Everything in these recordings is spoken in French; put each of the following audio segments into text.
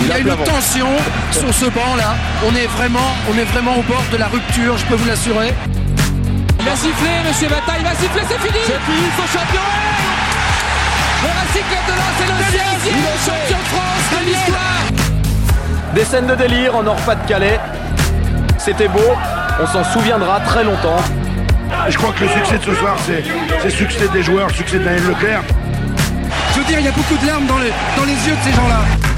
Il y a une tension sur ce banc là. On est vraiment, on est vraiment au bord de la rupture, je peux vous l'assurer. Il va siffler, monsieur Bata, il va siffler, c'est fini C'est fini, son champion Le Racing Club de Lens est le sixième champion de France de l'histoire Des scènes de délire en Nord-Pas-de-Calais. C'était beau, on s'en souviendra très longtemps. Je crois que le succès de ce soir, c'est le succès des joueurs, le succès de Daniel Leclerc. Je veux dire, il y a beaucoup de larmes dans les, dans les yeux de ces gens-là.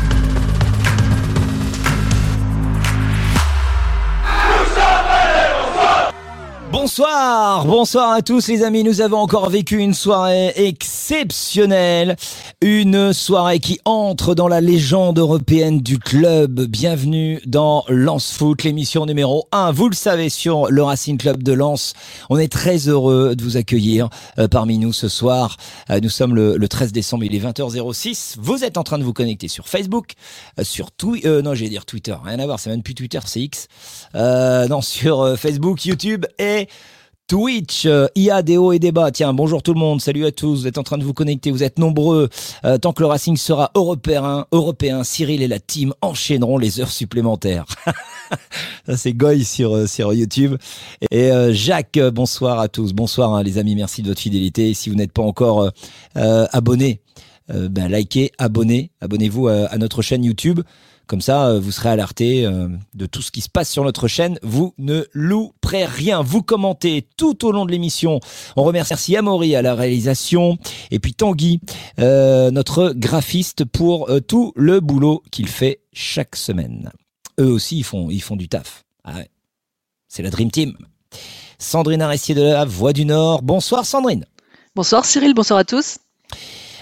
Bonsoir, bonsoir à tous les amis. Nous avons encore vécu une soirée exceptionnelle, une soirée qui entre dans la légende européenne du club. Bienvenue dans Lance Foot, l'émission numéro 1. Vous le savez sur le Racing Club de Lens. On est très heureux de vous accueillir euh, parmi nous ce soir. Euh, nous sommes le, le 13 décembre, il est 20h06. Vous êtes en train de vous connecter sur Facebook, euh, sur Twitter, euh, non, j'allais dire Twitter, rien à voir, c'est même plus Twitter, c'est X. Euh, non, sur Facebook, YouTube et Twitch, euh, hauts et des bas. Tiens, bonjour tout le monde, salut à tous. Vous êtes en train de vous connecter, vous êtes nombreux. Euh, tant que le Racing sera européen, européen, Cyril et la team enchaîneront les heures supplémentaires. Ça c'est Goy sur euh, YouTube. Et euh, Jacques, bonsoir à tous. Bonsoir hein, les amis, merci de votre fidélité. Si vous n'êtes pas encore abonné, ben, likez, abonnez, abonnez-vous à notre chaîne YouTube. Comme ça, euh, vous serez alerté euh, de tout ce qui se passe sur notre chaîne. Vous ne louperez rien. Vous commentez tout au long de l'émission. On remercie Amaury à la réalisation et puis Tanguy, euh, notre graphiste, pour euh, tout le boulot qu'il fait chaque semaine. Eux aussi, ils font, ils font du taf. Ah ouais. C'est la Dream Team. Sandrine Arestier de la Voix du Nord. Bonsoir Sandrine. Bonsoir Cyril, bonsoir à tous.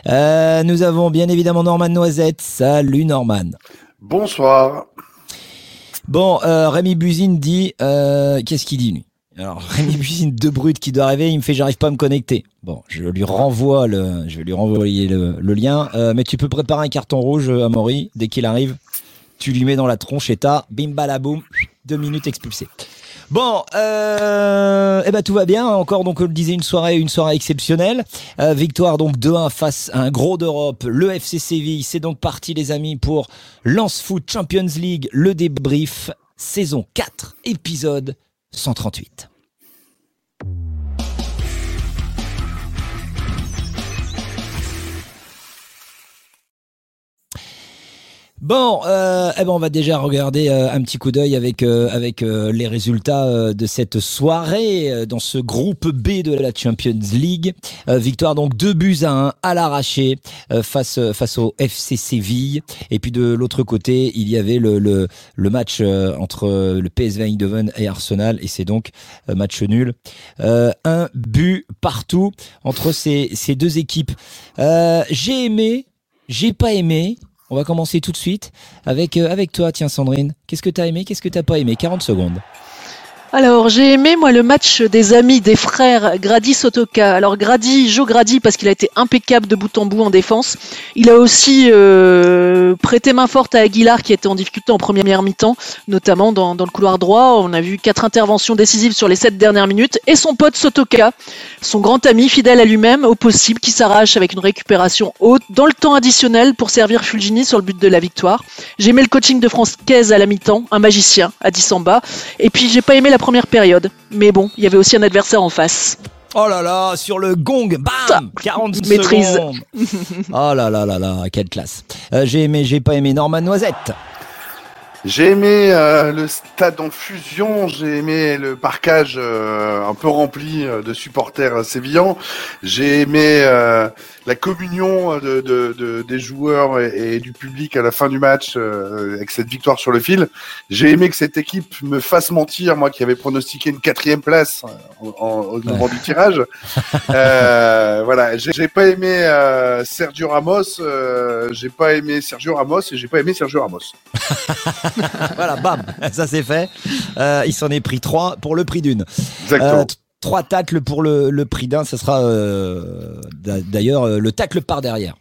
Euh, nous avons bien évidemment Norman Noisette. Salut Norman. Bonsoir. Bon, euh, Rémi Buzine dit, euh, qu'est-ce qu'il dit lui? Alors Rémi Buzine de brut qui doit arriver, il me fait j'arrive pas à me connecter. Bon, je lui renvoie le, je lui renvoyer le, lien. Euh, mais tu peux préparer un carton rouge à Maury dès qu'il arrive. Tu lui mets dans la tronche et t'as bim balaboum, deux minutes expulsé. Bon, euh, eh ben tout va bien. Encore donc, on le disait, une soirée, une soirée exceptionnelle. Euh, victoire donc 2-1 face à un gros d'Europe, le FC Séville. C'est donc parti les amis pour Lance Foot Champions League, le débrief, saison 4, épisode 138. Bon, euh, eh ben on va déjà regarder euh, un petit coup d'œil avec euh, avec euh, les résultats euh, de cette soirée euh, dans ce groupe B de la Champions League. Victoire donc 2 buts à 1 à l'arraché face face au FC Séville. Et puis de l'autre côté, il y avait le le, le match entre le PSV Eindhoven et Arsenal et c'est donc match nul. Un but partout entre ces ces deux équipes. J'ai aimé, j'ai pas aimé. On va commencer tout de suite avec, euh, avec toi, tiens Sandrine. Qu'est-ce que t'as aimé, qu'est-ce que t'as pas aimé? 40 secondes. Alors j'ai aimé moi le match des amis des frères Grady Sotoka. Alors Grady, Joe Grady parce qu'il a été impeccable de bout en bout en défense. Il a aussi euh, prêté main forte à Aguilar qui était en difficulté en première mi-temps, notamment dans, dans le couloir droit. On a vu quatre interventions décisives sur les sept dernières minutes. Et son pote Sotoka, son grand ami fidèle à lui-même au possible, qui s'arrache avec une récupération haute dans le temps additionnel pour servir Fulgini sur le but de la victoire. J'ai aimé le coaching de Francaise à la mi-temps, un magicien à 10 en bas. Et puis j'ai pas aimé la première période. Mais bon, il y avait aussi un adversaire en face. Oh là là, sur le gong, bam 40 Maîtrise. secondes. Oh là là là là, quelle classe. Euh, j'ai aimé, j'ai pas aimé Norman Noisette. J'ai aimé euh, le stade en fusion, j'ai aimé le parcage euh, un peu rempli euh, de supporters sévillans, j'ai aimé euh, la communion de, de- de- des joueurs et, et du public à la fin du match euh, avec cette victoire sur le fil. J'ai aimé que cette équipe me fasse mentir, moi qui avais pronostiqué une quatrième place en- en- au moment du tirage. Euh, voilà, j'ai pas aimé euh, Sergio Ramos, euh, j'ai pas aimé Sergio Ramos et j'ai pas aimé Sergio Ramos. voilà, bam, ça c'est fait. Euh, il s'en est pris trois pour le prix d'une. Exactement. Trois tacles pour le, le prix d'un, ce sera euh, d'a- d'ailleurs euh, le tacle par derrière.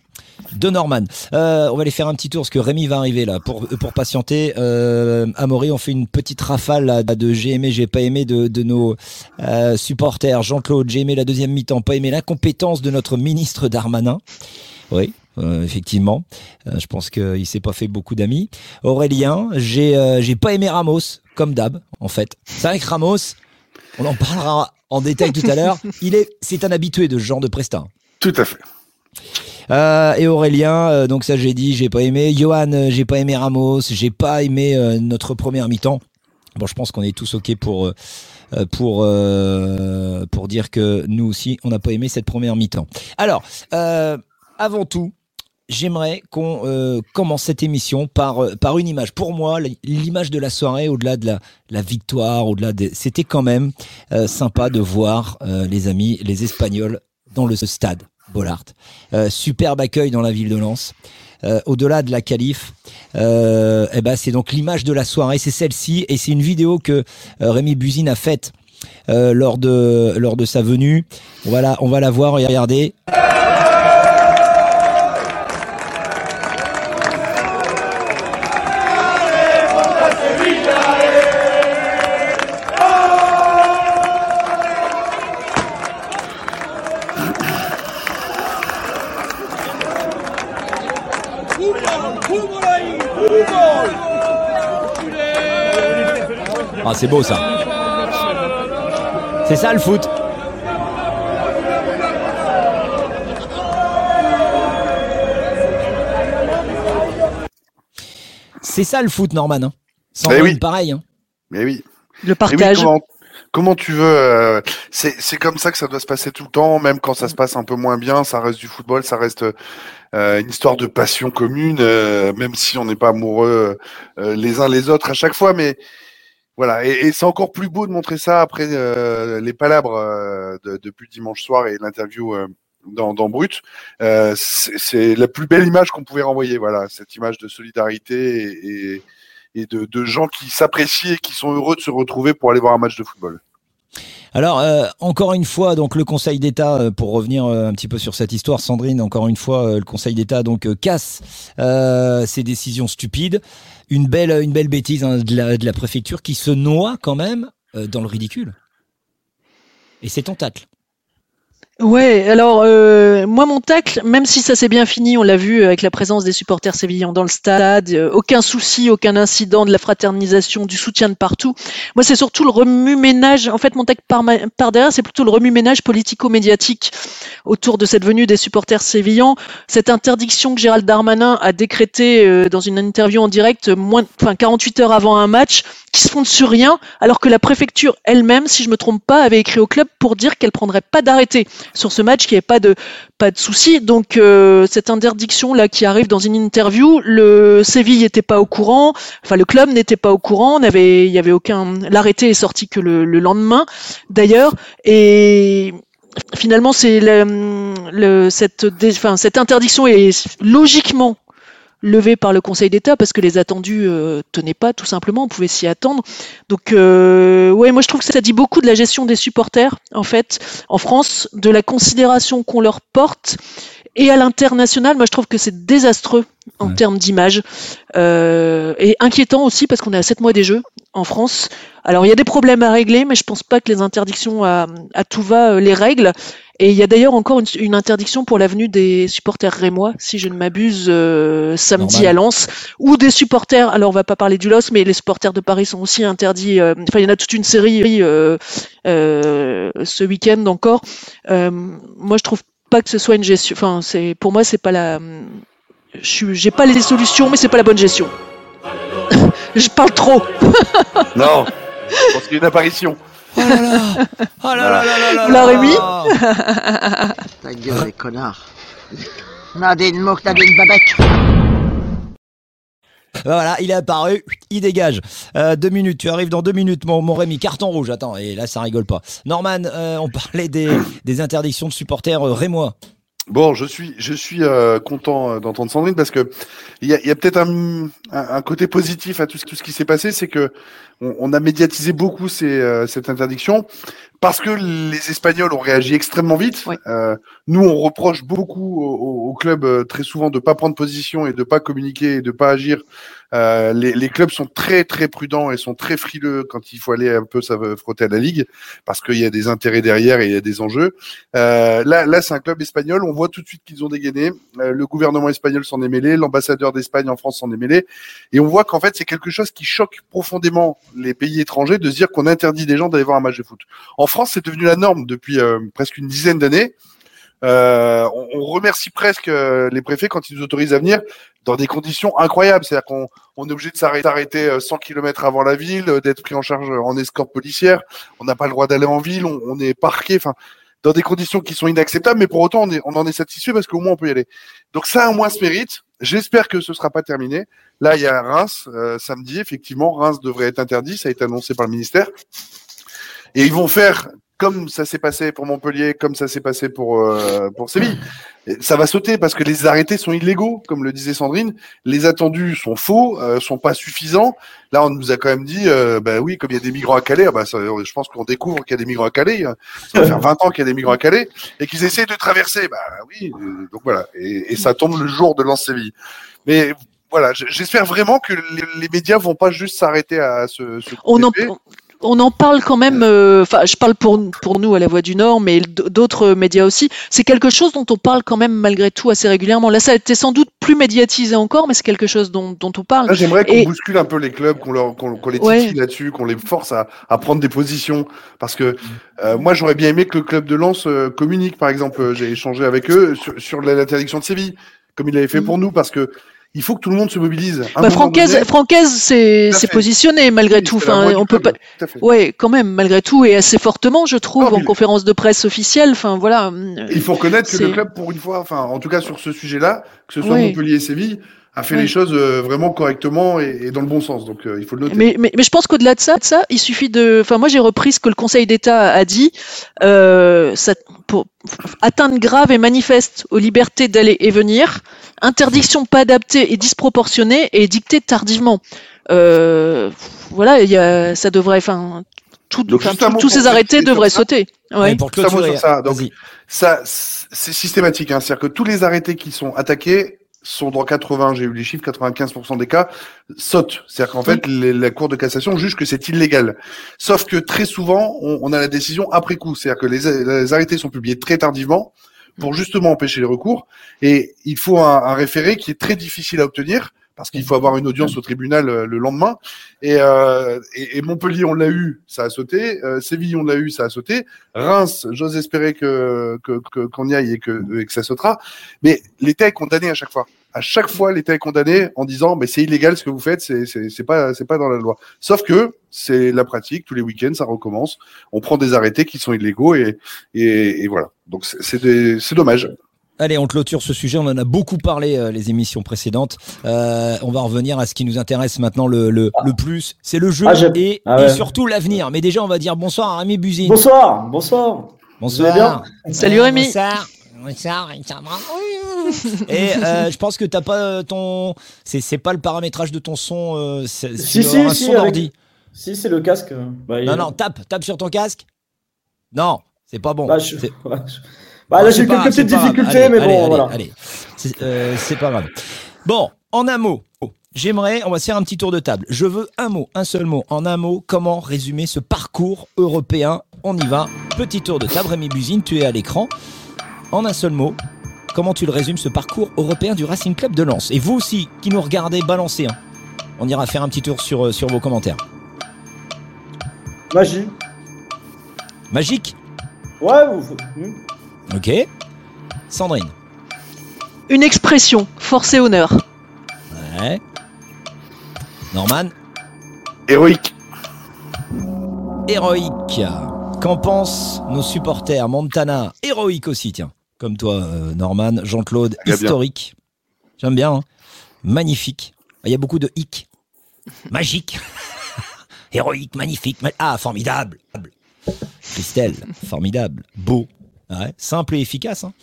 De Norman. Euh, on va aller faire un petit tour parce que Rémi va arriver là pour, pour patienter. Euh, Amaury, on fait une petite rafale de j'ai aimé, j'ai pas aimé de, de nos euh, supporters. Jean-Claude, j'ai aimé la deuxième mi-temps, pas aimé l'incompétence de notre ministre Darmanin. Oui, effectivement. Je pense qu'il s'est pas fait beaucoup d'amis. Aurélien, j'ai j'ai pas aimé Ramos, comme d'hab, en fait. C'est vrai Ramos, on en parlera en détail tout à l'heure. Il est, c'est un habitué de ce genre de presta. Tout à fait. Euh, et Aurélien, euh, donc ça j'ai dit, j'ai pas aimé. Johan, euh, j'ai pas aimé Ramos, j'ai pas aimé euh, notre première mi-temps. Bon, je pense qu'on est tous ok pour pour euh, pour dire que nous aussi, on n'a pas aimé cette première mi-temps. Alors, euh, avant tout, j'aimerais qu'on euh, commence cette émission par euh, par une image. Pour moi, l'image de la soirée, au-delà de la la victoire, au-delà de, c'était quand même euh, sympa de voir euh, les amis, les Espagnols dans le stade Bollard. Euh, superbe accueil dans la ville de Lens. Au-delà de la qualif, eh ben c'est donc l'image de la soirée, c'est celle-ci, et c'est une vidéo que Rémi Buzine a faite lors de lors de sa venue. La, on va la voir et c'est beau ça. C'est ça le foot. C'est ça le foot, Norman. Hein. Sans Eh oui. pareil. Hein. Mais oui. Le oui, partage. comment, comment tu veux euh, C'est c'est comme ça que ça doit se passer tout le temps, même quand ça se passe un peu moins bien. Ça reste du football, ça reste euh, une histoire de passion commune, euh, même si on n'est pas amoureux euh, les uns les autres à chaque fois. Mais voilà, et, c'est encore plus beau de montrer ça après euh, les palabres euh, de- depuis dimanche soir et l'interview. euh, dans, Brut, Euh, c'est la plus belle image qu'on pouvait renvoyer. Voilà, cette image de solidarité et, de gens qui s'apprécient et qui sont heureux de se retrouver pour aller voir un match de football. Alors, euh, encore une fois, donc le Conseil d'État, euh, pour revenir euh, un petit peu sur cette histoire, Sandrine, encore une fois, le Conseil d'État donc casse ses décisions stupides. Une belle, une belle bêtise hein, de, la, préfecture qui se noie quand même dans le ridicule. Et c'est ton tacle. Ouais, alors euh, moi mon tacle, même si ça s'est bien fini, on l'a vu avec la présence des supporters sévillans dans le stade, euh, aucun souci, aucun incident de la fraternisation, du soutien de partout. Moi c'est surtout le remue-ménage, en fait mon tacle par, par derrière, c'est plutôt le remue-ménage politico-médiatique autour de cette venue des supporters sévillans, cette interdiction que Gérald Darmanin a décrétée euh, dans une interview en direct, moins, enfin 48 heures avant un match, qui se fonde sur rien, alors que la préfecture elle-même, si je me trompe pas, avait écrit au club pour dire qu'elle prendrait pas d'arrêté sur ce match, qu'il n'y avait pas de pas de souci. Donc euh, cette interdiction là qui arrive dans une interview, le Séville n'était pas au courant, enfin le club n'était pas au courant, il y avait aucun l'arrêté est sorti que le, le lendemain d'ailleurs et finalement c'est le, le- cette cette interdiction est logiquement levée par le Conseil d'État parce que les attendus euh, tenaient pas tout simplement, on pouvait s'y attendre. Donc euh, ouais, moi je trouve que ça dit beaucoup de la gestion des supporters en fait en France, de la considération qu'on leur porte et à l'international, moi je trouve que c'est désastreux en Ouais. termes d'image euh, et inquiétant aussi parce qu'on est à 7 mois des Jeux en France. Alors il y a des problèmes à régler, mais je pense pas que les interdictions à, à tout va euh, les règlent. Et il y a d'ailleurs encore une, une interdiction pour l'avenue des supporters rémois, si je ne m'abuse, euh, samedi Normal. à Lens, ou des supporters. Alors on va pas parler du LOS, mais les supporters de Paris sont aussi interdits. euh, Enfin, il y en a toute une série euh, euh, ce week-end encore. Euh, moi, je trouve pas que ce soit une gestion. Enfin, c'est pour moi, c'est pas la. Je suis- j'ai pas les solutions, mais c'est pas la bonne gestion. je parle trop. Non, je pense qu'il y a une apparition. Oh là là Oh là là là là mis Ta gueule, les connards. Nadine Mouk, Nadine Babek. Voilà, il est apparu, il dégage. Euh, deux minutes, tu arrives dans deux minutes, mon, mon Rémi. Carton rouge, attends, et là ça rigole pas. Norman, euh, on parlait des, des interdictions de supporters euh, rémois. Bon, je suis, je suis euh, content euh, d'entendre Sandrine parce que il y a, a peut-être un, un, un côté positif à tout ce, tout ce qui s'est passé, c'est que on, on a médiatisé beaucoup ces, euh, cette interdiction parce que les Espagnols ont réagi extrêmement vite. Oui. Euh, nous, on reproche beaucoup au, au- au club euh, très souvent de pas prendre position et de pas communiquer et de pas agir. Euh, les, les clubs sont très très prudents et sont très frileux quand il faut aller un peu ça frotter à la ligue parce qu'il y a des intérêts derrière et il y a des enjeux. Euh, là, là, c'est un club espagnol. On voit tout de suite qu'ils ont dégainé. Euh, le gouvernement espagnol s'en est mêlé, l'ambassadeur d'Espagne en France s'en est mêlé, et on voit qu'en fait c'est quelque chose qui choque profondément les pays étrangers de se dire qu'on interdit des gens d'aller voir un match de foot. En France, c'est devenu la norme depuis euh, presque une dizaine d'années. Euh, on, on remercie presque euh, les préfets quand ils nous autorisent à venir dans des conditions incroyables. C'est-à-dire qu'on on est obligé de s'arrêter arrêter, euh, 100 km avant la ville, euh, d'être pris en charge en escorte policière. On n'a pas le droit d'aller en ville, on, on est parqué. Enfin, dans des conditions qui sont inacceptables, mais pour autant, on, est, on en est satisfait parce qu'au moins, on peut y aller. Donc ça, au moins, se mérite. J'espère que ce sera pas terminé. Là, il y a Reims, euh, samedi, effectivement. Reims devrait être interdit, ça a été annoncé par le ministère. Et ils vont faire comme ça s'est passé pour Montpellier, comme ça s'est passé pour, euh, pour Séville. Ça va sauter parce que les arrêtés sont illégaux, comme le disait Sandrine. Les attendus sont faux, euh, sont pas suffisants. Là, on nous a quand même dit, euh, bah oui, comme il y a des migrants à Calais, ah bah, ça, je pense qu'on découvre qu'il y a des migrants à Calais. Ça va faire 20 ans qu'il y a des migrants à Calais et qu'ils essaient de traverser. Bah oui, euh, donc voilà. Et, et ça tombe le jour de lance Séville. Mais voilà, j'espère vraiment que les, médias vont pas juste s'arrêter à ce. ce On en. On en parle quand même, euh, enfin, je parle pour, pour nous à la Voix du Nord, mais d'autres médias aussi. C'est quelque chose dont on parle quand même malgré tout assez régulièrement. Là, ça a été sans doute plus médiatisé encore, mais c'est quelque chose dont, dont on parle. Là, j'aimerais qu'on Et- bouscule un peu les clubs, qu'on leur, qu'on, les Ouais. titille là-dessus, qu'on les force à, à prendre des positions. Parce que euh, moi, j'aurais bien aimé que le club de Lens euh, communique, par exemple. Euh, J'ai échangé avec eux sur, sur l'interdiction de Séville, comme il l'avait fait Mhm. pour nous, parce que il faut que tout le monde se mobilise. Bah, Francaise, s'est positionné malgré oui, tout. Enfin, on peut pas. Ouais, quand même, malgré tout, et assez fortement, je trouve, en conférence de presse officielle. Enfin, voilà. Il faut reconnaître que le club, pour une fois, enfin, en tout cas sur ce sujet-là, que ce soit Oui. Montpellier et Séville, a fait Oui. les choses euh, vraiment correctement et, et dans le bon sens. Donc, euh, il faut le noter. Mais, mais, mais je pense qu'au-delà de ça, de ça, il suffit de. Enfin, moi, j'ai repris ce que le Conseil d'État a dit. Euh, ça, pour atteinte grave et manifeste aux libertés d'aller et venir, interdiction pas adaptée et disproportionnée et dictée tardivement. Euh, voilà, il y a, ça devrait. Enfin, tout, Donc, tout- tous ces arrêtés devraient ça. sauter. Ouais. Pour sur ça, donc. Ça, c'est systématique. Hein. C'est-à-dire que tous les arrêtés qui sont attaqués sont dans 80, j'ai eu les chiffres, 95% des cas, sautent. C'est-à-dire qu'en fait, les- la Cour de cassation juge que c'est illégal. Sauf que très souvent, on, on a la décision après coup. C'est-à-dire que les, les arrêtés sont publiés très tardivement pour justement empêcher les recours. Et il faut un, un référé qui est très difficile à obtenir parce qu'il faut avoir une audience au tribunal euh, le lendemain. Et, euh, et, Montpellier, on l'a eu, ça a sauté. Euh, Séville, on l'a eu, ça a sauté. Reims, j'ose espérer que qu'on y aille et que, ça sautera. Mais l'État est condamné à chaque fois. À chaque fois, l'État est condamné en disant, mais c'est illégal ce que vous faites, c'est pas c'est pas dans la loi. Sauf que c'est la pratique. Tous les week-ends, ça recommence. On prend des arrêtés qui sont illégaux et et, et voilà. Donc c'est dommage. Allez, on clôture ce sujet. On en a beaucoup parlé euh, les émissions précédentes. Euh, on va revenir à ce qui nous intéresse maintenant le, le, le plus. C'est le jeu Ah, et, ah et surtout l'avenir. Mais déjà, on va dire bonsoir à Rémi Buzine. Bonsoir, bonsoir. Bonsoir. Vous allez bien Salut, Rémi. Bonsoir. Et euh, je pense que t'as pas ton. C'est c'est pas le paramétrage de ton son. Si, si, un si, son avec- d'ordi. Si, c'est le casque. Bah, il- Non, non, tape, tape sur ton casque. Non, c'est pas bon. Bah, je- Bah, là, j'ai quelques petites difficultés, Allez, mais bon, allez, voilà. Allez, c'est euh, c'est pas grave. Bon, en un mot, j'aimerais, on va se faire un petit tour de table. Je veux un mot, un seul mot. En un mot, comment résumer ce parcours européen On y va. Petit tour de table. Rémi Buzine, tu es à l'écran. En un seul mot, comment tu le résumes ce parcours européen du Racing Club de Lens? Et vous aussi, qui nous regardez, balancez. hein. On ira faire un petit tour sur, euh, sur vos commentaires. Magie. Magique? Ouais, vous... Ok. Sandrine Une expression, force et honneur. Ouais. Norman Héroïque. héroïque. Qu'en pensent nos supporters? Montana, héroïque aussi, tiens. Comme toi, euh, Norman, Jean-Claude, historique. J'aime bien. hein. Magnifique. Il y a beaucoup de hic. Magique. héroïque, magnifique. ma- Ah, formidable. Christelle, formidable. Beau. Simple et efficace. hein.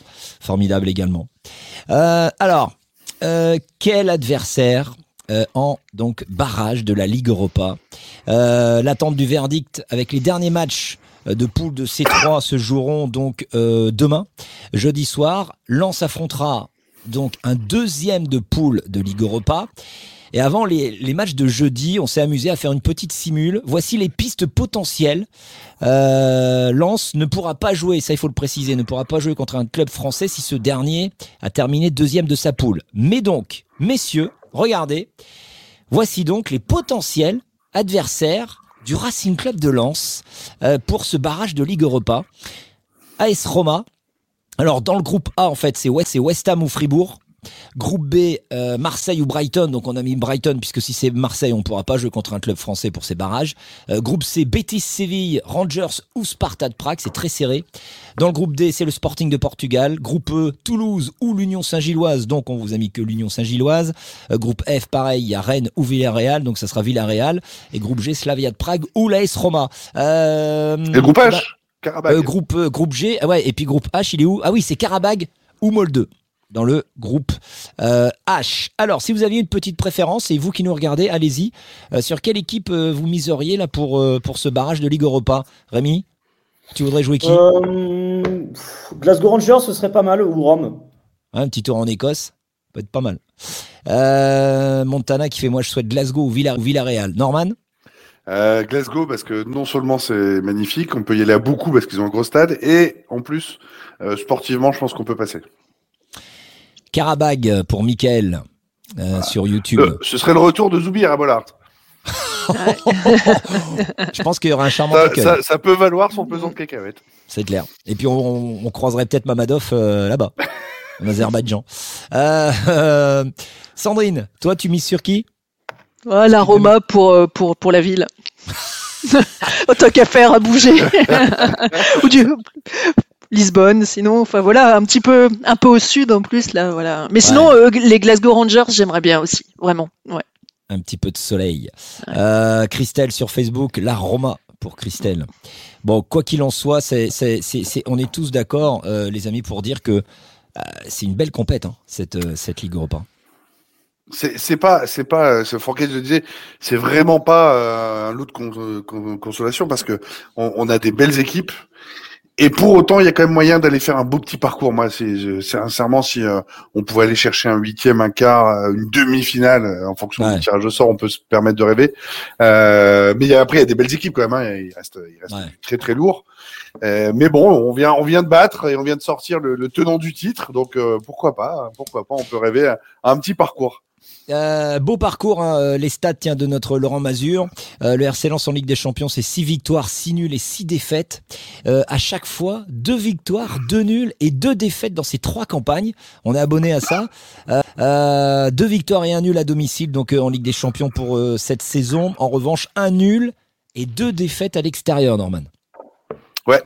Formidable également. Euh, alors, euh, quel adversaire euh, en donc barrage de la Ligue Europa? L'attente du verdict avec les derniers matchs de poule de C3 se joueront donc demain, jeudi soir. Lens affrontera donc un deuxième de poule de Ligue Europa. Et avant les, matchs de jeudi, on s'est amusé à faire une petite simule. Voici les pistes potentielles. Euh, Lens ne pourra pas jouer, ça il faut le préciser, ne pourra pas jouer contre un club français si ce dernier a terminé deuxième de sa poule. Mais donc, messieurs, regardez, voici donc les potentiels adversaires du Racing Club de Lens euh, pour ce barrage de Ligue Europa. AS Roma. Alors dans le groupe A en fait c'est West, West Ham ou Fribourg. Groupe B, euh, Marseille ou Brighton. Donc on a mis Brighton puisque si c'est Marseille, on pourra pas jouer contre un club français pour ces barrages. Euh, groupe C, Betis Séville, Rangers ou Sparta de Prague. C'est très serré. Dans le groupe D, c'est le Sporting de Portugal. Groupe E, Toulouse ou l'Union Saint-Gilloise. Donc on vous a mis que l'Union Saint-Gilloise. Euh, groupe F, pareil, il y a Rennes ou Villarreal. Donc ça sera Villarreal. Et groupe G, Slavia de Prague ou l'AS Roma. Euh, Et le groupe H bah, euh, groupe, euh, groupe G, ah ouais, et puis groupe H, il est où? Ah oui, c'est Karabag ou Molde dans le groupe euh, H. Alors, si vous aviez une petite préférence, et vous qui nous regardez, allez-y. Euh, sur quelle équipe euh, vous miseriez là pour, euh, pour ce barrage de Ligue Europa? Rémi Tu voudrais jouer qui? Euh, pff, Glasgow Rangers, ce serait pas mal, ou Rome. Un petit tour en Écosse peut être pas mal. Euh, Montana qui fait moi je souhaite Glasgow ou, Villa, ou Villarreal. Norman? Euh, Glasgow, parce que non seulement c'est magnifique, on peut y aller à beaucoup parce qu'ils ont un gros stade, et en plus, euh, sportivement, je pense qu'on peut passer. Karabag pour Michael euh, sur YouTube. Euh, ce serait le retour de Zoubir à Bollard. Je pense qu'il y aura un charmant Ça, accueil. ça- ça peut valoir son pesant de cacahuètes. C'est clair. Et puis on, on croiserait peut-être Mamadov euh, là-bas, en Azerbaïdjan. Euh, euh, Sandrine, toi tu mises sur qui? Voilà, Roma pour, pour, pour la ville. Autant qu'à faire à bouger. Ou du Lisbonne, sinon, enfin voilà, un petit peu, un peu au sud en plus là, voilà. Mais sinon, euh, les Glasgow Rangers, j'aimerais bien aussi, vraiment. Ouais. Un petit peu de soleil. Euh, Christelle sur Facebook, la Roma pour Christelle. Bon, quoi qu'il en soit, c'est, c'est, c'est, c'est- on est tous d'accord, euh, les amis, pour dire que euh, c'est une belle compète, hein, cette, euh, cette Ligue Europa. C'est c'est pas, c'est pas, ce le disais, c'est vraiment pas euh, un lot de con- con- consolation parce que on, on a des belles équipes et pour autant, il y a quand même moyen d'aller faire un beau petit parcours. Moi, c'est sincèrement, si euh, on pouvait aller chercher un huitième, un quart, euh, une demi-finale, euh, en fonction Ouais. du tirage au sort, on peut se permettre de rêver. Euh, mais après, il y a des belles équipes quand même. Hein, il reste, il reste Ouais. très très lourd. Euh, mais bon, on vient, on vient de battre et on vient de sortir le, le tenant du titre, donc euh, pourquoi pas, pourquoi pas, on peut rêver à, à un petit parcours. Euh, beau parcours, hein, euh, les stats tiens, de notre Laurent Mazur. Euh, le RC Lens en Ligue des Champions, c'est 6 victoires, 6 nuls et 6 défaites. Euh, à chaque fois, 2 victoires, 2 nuls et 2 défaites dans ces trois campagnes. On est abonné à ça. Euh, euh, deux victoires et un nul à domicile donc euh, en Ligue des Champions pour euh, cette saison. En revanche, un nul et deux défaites à l'extérieur, Norman. Ouais,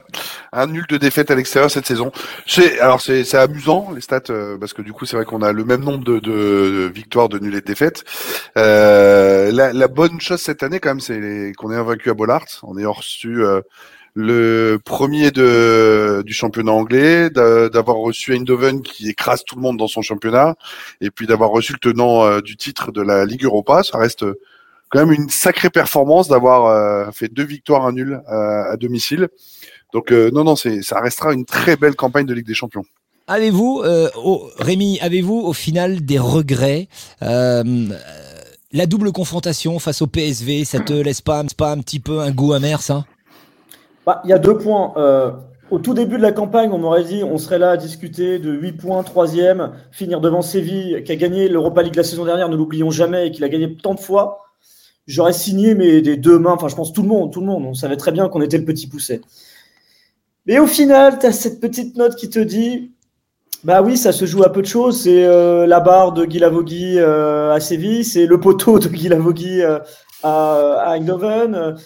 un nul de défaite à l'extérieur cette saison. C'est alors c'est c'est amusant les stats euh, parce que du coup c'est vrai qu'on a le même nombre de, de victoires, de nuls et de défaites. Euh, la, la bonne chose cette année quand même c'est qu'on est invaincu à Bollard. On est reçu euh, le premier de du championnat anglais, d'a- d'avoir reçu Eindhoven qui écrase tout le monde dans son championnat, et puis d'avoir reçu le tenant euh, du titre de la Ligue Europa. Ça reste quand même une sacrée performance d'avoir euh, fait deux victoires, un nul euh, à domicile. Donc euh, non, non, ça restera une très belle campagne de Ligue des Champions. Avez-vous, euh, au- Rémi, avez-vous au final des regrets La double confrontation face au PSV, ça te laisse pas, pas un petit peu un goût amer, ça? Bah, Il y a deux points. Euh, au tout début de la campagne, on m'aurait dit on serait là à discuter de 8 points, 3 finir devant Séville, qui a gagné l'Europa League la saison dernière, ne l'oublions jamais, et qui l'a gagné tant de fois. J'aurais signé mais des deux mains, enfin je pense tout le monde, tout le monde, on savait très bien qu'on était le petit pousset. Mais au final, tu as cette petite note qui te dit bah oui, ça se joue à peu de choses. C'est euh, la barre de Guy Lavogui euh, à Séville, c'est le poteau de Guy Lavogui euh, à, à Eindhoven.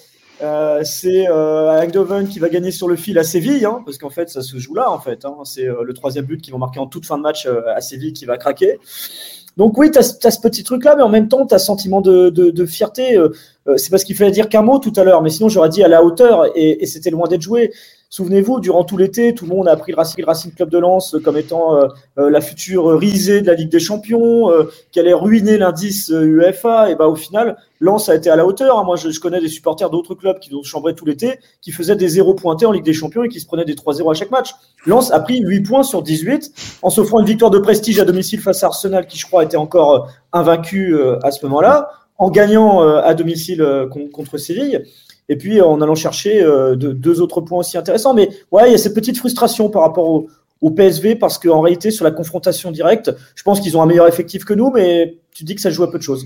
C'est Eindhoven qui va gagner sur le fil à Séville, hein, parce qu'en fait, ça se joue là, en fait. Hein, c'est le troisième but qu'ils vont marquer en toute fin de match à Séville qui va craquer. Donc oui, tu as, ce petit truc-là, mais en même temps, tu ce sentiment de, de, fierté. Euh, euh, c'est parce qu'il fallait dire qu'un mot tout à l'heure, mais sinon j'aurais dit à la hauteur, et c'était loin d'être joué. Souvenez-vous, durant tout l'été, tout le monde a pris le Racing, Club de Lens comme étant euh, euh, la future risée de la Ligue des Champions, euh, qui allait ruiner l'indice UEFA. Et bah, au final, Lens a été à la hauteur. Hein. Moi, je, connais des supporters d'autres clubs qui ont chambré tout l'été, qui faisaient des zéros pointés en Ligue des Champions et qui se prenaient des 3-0 à chaque match. Lens a pris 8 points sur 18 en s'offrant une victoire de prestige à domicile face à Arsenal, qui je crois était encore invaincu à ce moment-là, en gagnant à domicile contre Séville et puis en allant chercher euh, deux autres points aussi intéressants. Mais ouais, il y a cette petite frustration par rapport au, PSV parce qu'en réalité, sur la confrontation directe, je pense qu'ils ont un meilleur effectif que nous, mais tu dis que ça joue à peu de choses.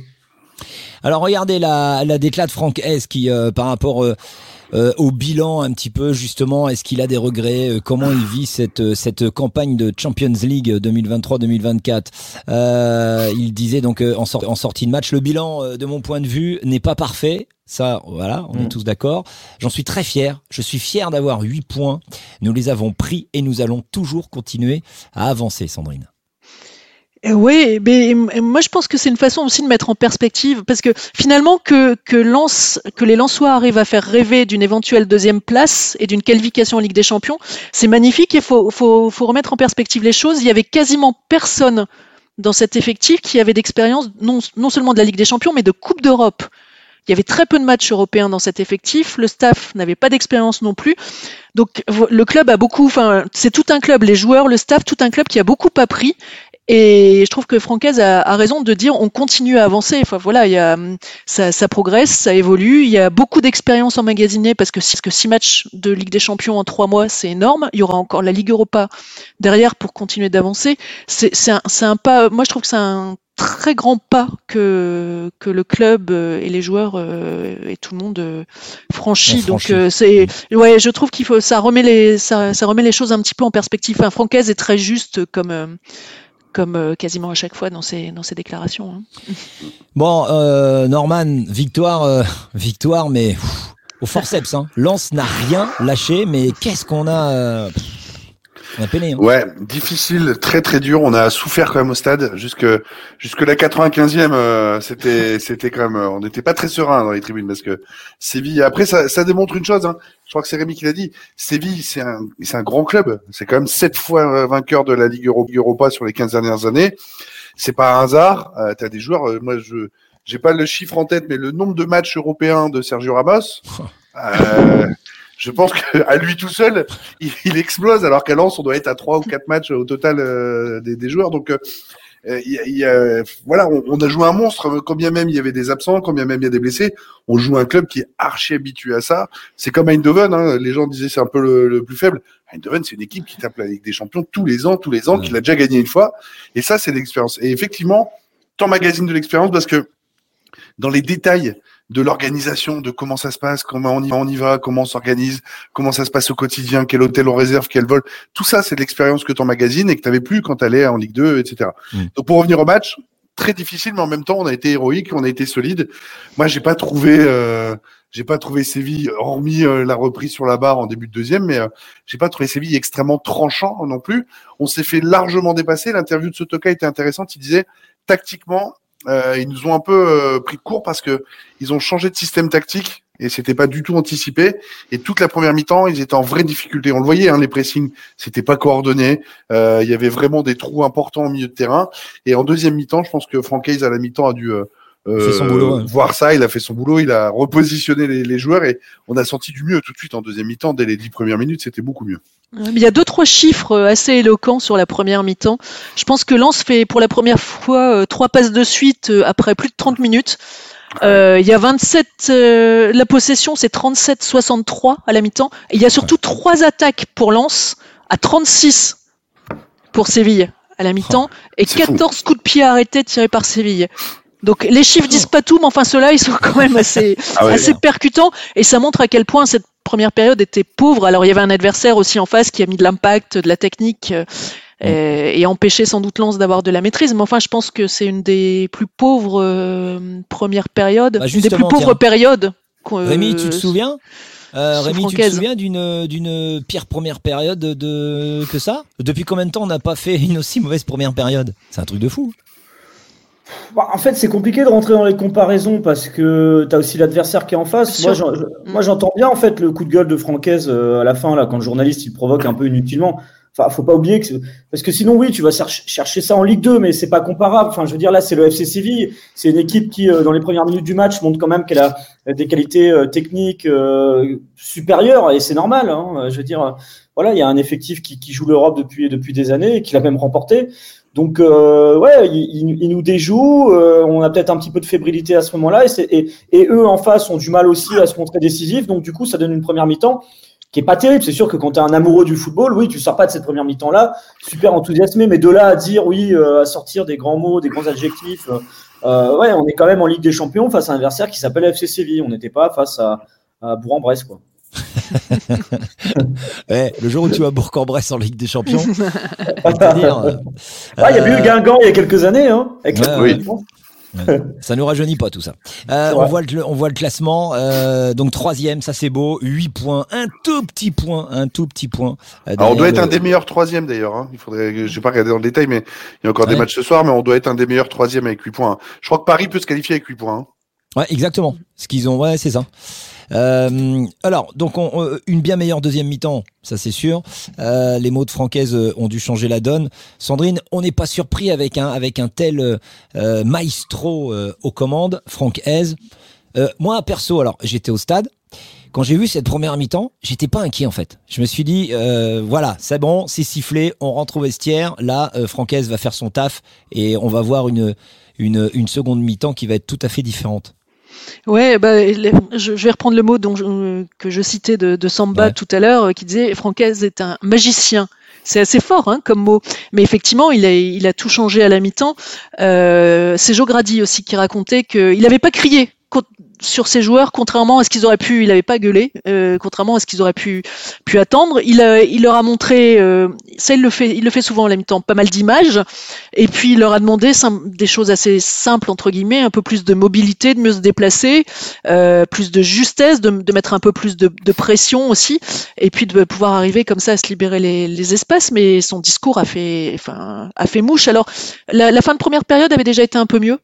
Alors regardez la, la déclat de Franck S qui, euh, par rapport euh, euh, au bilan un petit peu justement Est-ce qu'il a des regrets euh, Comment il vit cette euh, cette campagne de Champions League 2023-2024 euh, Il disait donc en, en, sortie de match, le bilan de mon point de vue n'est pas parfait. Ça, voilà, on est mm. tous d'accord. J'en suis très fier. Je suis fier d'avoir 8 points. Nous les avons pris et nous allons toujours continuer à avancer, Sandrine. Oui, mais moi je pense que c'est une façon aussi de mettre en perspective, parce que finalement que, que, que les Lensois arrivent à faire rêver d'une éventuelle deuxième place et d'une qualification en Ligue des Champions, c'est magnifique et faut, faut, faut, remettre en perspective les choses. Il y avait quasiment personne dans cet effectif qui avait d'expérience non, non seulement de la Ligue des Champions, mais de Coupe d'Europe. Il y avait très peu de matchs européens dans cet effectif. Le staff n'avait pas d'expérience non plus. Donc le club a beaucoup, enfin c'est tout un club, les joueurs, le staff, tout un club qui a beaucoup appris et je trouve que Francaise a, a, raison de dire on continue à avancer. Enfin voilà, il y a, ça, ça progresse, ça évolue. Il y a beaucoup d'expérience emmagasinée parce que, parce que six matchs de Ligue des Champions en trois mois, c'est énorme. Il y aura encore la Ligue Europa derrière pour continuer d'avancer. C'est un, un pas. Moi, je trouve que c'est un très grand pas que que le club euh, et les joueurs euh, et tout le monde euh, franchit. Donc c'est ouais, je trouve qu'il faut ça remet les ça, ça, remet les choses un petit peu en perspective. Enfin, Francaise est très juste comme comme euh, quasiment à chaque fois dans ses, déclarations. Hein. Bon, euh, Norman, victoire, euh, victoire, mais au forceps. Hein. Lance n'a rien lâché, mais qu'est-ce qu'on a on a peiné. Hein. Ouais, difficile, très très dur. On a souffert quand même au stade jusque jusque la 95e. c'était c'était quand même, on n'était pas très serein dans les tribunes parce que Séville. Après, ça, ça démontre une chose. Hein je crois que c'est Rémi qui l'a dit, Séville, c'est un, c'est un grand club. C'est quand même sept fois vainqueur de la Ligue Europa sur les 15 dernières années. C'est pas un hasard. Euh, tu as des joueurs, euh, moi, je j'ai pas le chiffre en tête, mais le nombre de matchs européens de Sergio Ramos, euh, je pense qu'à lui tout seul, il, explose, alors qu'à Lens, on doit être à trois ou quatre matchs au total euh, des, des, joueurs. Donc, euh, y a, voilà, on, a joué un monstre. Combien même il y avait des absents, combien même il y a des blessés, on joue un club qui est archi habitué à ça. C'est comme Eindhoven. Hein, les gens disaient c'est un peu le, plus faible. Eindhoven, c'est une équipe qui tape la Ligue des Champions tous les ans, tous les ans, qui l'a déjà gagné une fois. Et ça, c'est l'expérience. Et effectivement, tant magazine de l'expérience parce que dans les détails de l'organisation, de comment ça se passe, comment on y, on y va, comment on s'organise, comment ça se passe au quotidien, quel hôtel on réserve, quel vol. Tout ça, c'est l'expérience que ton magazine et que tu n'avais plus quand tu allais en Ligue 2, etc. Mm. Donc pour revenir au match, très difficile, mais en même temps, on a été héroïque, on a été solide. Moi, j'ai pas trouvé, euh, j'ai pas trouvé Séville, hormis euh, la reprise sur la barre en début de deuxième, mais euh, j'ai pas trouvé Séville extrêmement tranchant non plus. On s'est fait largement dépasser. L'interview de Sotoka était intéressante. Il disait tactiquement, euh, ils nous ont un peu euh, pris court parce que ils ont changé de système tactique et c'était pas du tout anticipé. Et toute la première mi-temps, ils étaient en vraie difficulté. On le voyait, hein, les pressings, c'était pas coordonné. Euh, il y avait vraiment des trous importants au milieu de terrain. Et en deuxième mi-temps, je pense que Franck Hayes à la mi-temps a dû euh, voir ça, il a fait son boulot, il a repositionné les, joueurs et on a senti du mieux tout de suite en deuxième mi-temps. Dès les dix premières minutes, c'était beaucoup mieux. Il y a deux trois chiffres euh, assez éloquents sur la première mi-temps. Je pense que Lens fait pour la première fois euh, trois passes de suite après plus de 30 minutes. il y a 27, la possession c'est 37-63 à la mi-temps. il y a surtout trois attaques pour Lens à 36 pour Séville à la mi-temps et 14 coups de pied arrêtés tirés par Séville. Donc les chiffres disent pas tout, mais enfin ceux-là, ils sont quand même assez, ah assez percutants et ça montre à quel point cette première période était pauvre. Alors il y avait un adversaire aussi en face qui a mis de l'impact, de la technique euh, et, empêché sans doute Lens d'avoir de la maîtrise. Mais enfin, je pense que c'est une des plus pauvres euh, premières périodes, bah, des plus pauvres périodes. Rémi, tu te souviens? Euh, Rémi, tu te souviens d'une d'une pire première période de que ça? Depuis combien de temps on n'a pas fait une aussi mauvaise première période? C'est un truc de fou. Bah, en fait, c'est compliqué de rentrer dans les comparaisons parce que tu as aussi l'adversaire qui est en face. Moi, moi, j'entends bien en fait le coup de gueule de Francaise à la fin là, quand le journaliste il provoque un peu inutilement. Enfin, faut pas oublier que parce que sinon, oui, tu vas chercher ça en Ligue 2, mais c'est pas comparable. Enfin, je veux dire, là, c'est le FC Séville. C'est une équipe qui, euh, dans les premières minutes du match, montre quand même qu'elle a des qualités euh, techniques euh, supérieures, et c'est normal. Hein. Je veux dire, voilà, il y a un effectif qui, joue l'Europe depuis depuis des années et qui l'a même remporté. Donc, ouais, ils, nous déjouent. on a peut-être un petit peu de fébrilité à ce moment-là, et, et eux en face ont du mal aussi à se montrer décisifs. Donc, du coup, ça donne une première mi-temps qui est pas terrible. C'est sûr que quand tu es un amoureux du football, oui, tu sors pas de cette première mi-temps-là super enthousiasmé, mais de là à dire, oui, euh, à sortir des grands mots, des grands adjectifs, euh, euh, ouais, on est quand même en Ligue des Champions face à un adversaire qui s'appelle FC Séville. On n'était pas face à, à Bourg-en-Bresse, quoi. Ouais, le jour où tu vas Bourg-en-Bresse en Ligue des Champions, il y a eu Guingamp il y a quelques années, hein, avec oui ça nous rajeunit pas tout ça. Euh, on, voit le, on voit le classement. Euh, donc troisième, ça c'est beau. 8 points, un tout petit point, un tout petit point. Euh, on doit être un des meilleurs troisième d'ailleurs. Hein. Il faudrait, je vais pas regarder dans le détail, mais il y a encore des matchs ce soir, mais on doit être un des meilleurs troisième avec 8 points. Je crois que Paris peut se qualifier avec 8 points. Ouais, exactement. Ce qu'ils ont, ouais, c'est ça. Euh, alors, donc, on, une bien meilleure deuxième mi-temps, ça c'est sûr. Euh, les mots de Francaise euh, ont dû changer la donne. Sandrine, on n'est pas surpris avec un, avec un tel euh, maestro euh, aux commandes, Franck Euh, moi, perso, alors, j'étais au stade. Quand j'ai vu cette première mi-temps, j'étais pas inquiet en fait. Je me suis dit, voilà, c'est bon, c'est sifflé, on rentre au vestiaire. Là, Francaise va faire son taf et on va voir une, une, une seconde mi-temps qui va être tout à fait différente. Ouais, bah, je, vais reprendre le mot dont que je citais de, Samba tout à l'heure, euh, qui disait Francaise est un magicien. C'est assez fort hein, comme mot, mais effectivement, il a, il a tout changé à la mi-temps. Euh, c'est Joe Grady aussi qui racontait qu'il n'avait pas crié sur ses joueurs, contrairement à ce qu'ils auraient pu, il n'avait pas gueulé, euh, contrairement à ce qu'ils auraient pu, pu attendre. Il, il leur a montré, euh, ça il le fait, il le fait souvent en même temps, pas mal d'images, et puis il leur a demandé des choses assez simples entre guillemets, un peu plus de mobilité, de mieux se déplacer, euh, plus de justesse, de, de, mettre un peu plus de, de, pression aussi, et puis de pouvoir arriver comme ça à se libérer les, les espaces. Mais son discours a fait, enfin, a fait mouche. Alors la, la fin de première période avait déjà été un peu mieux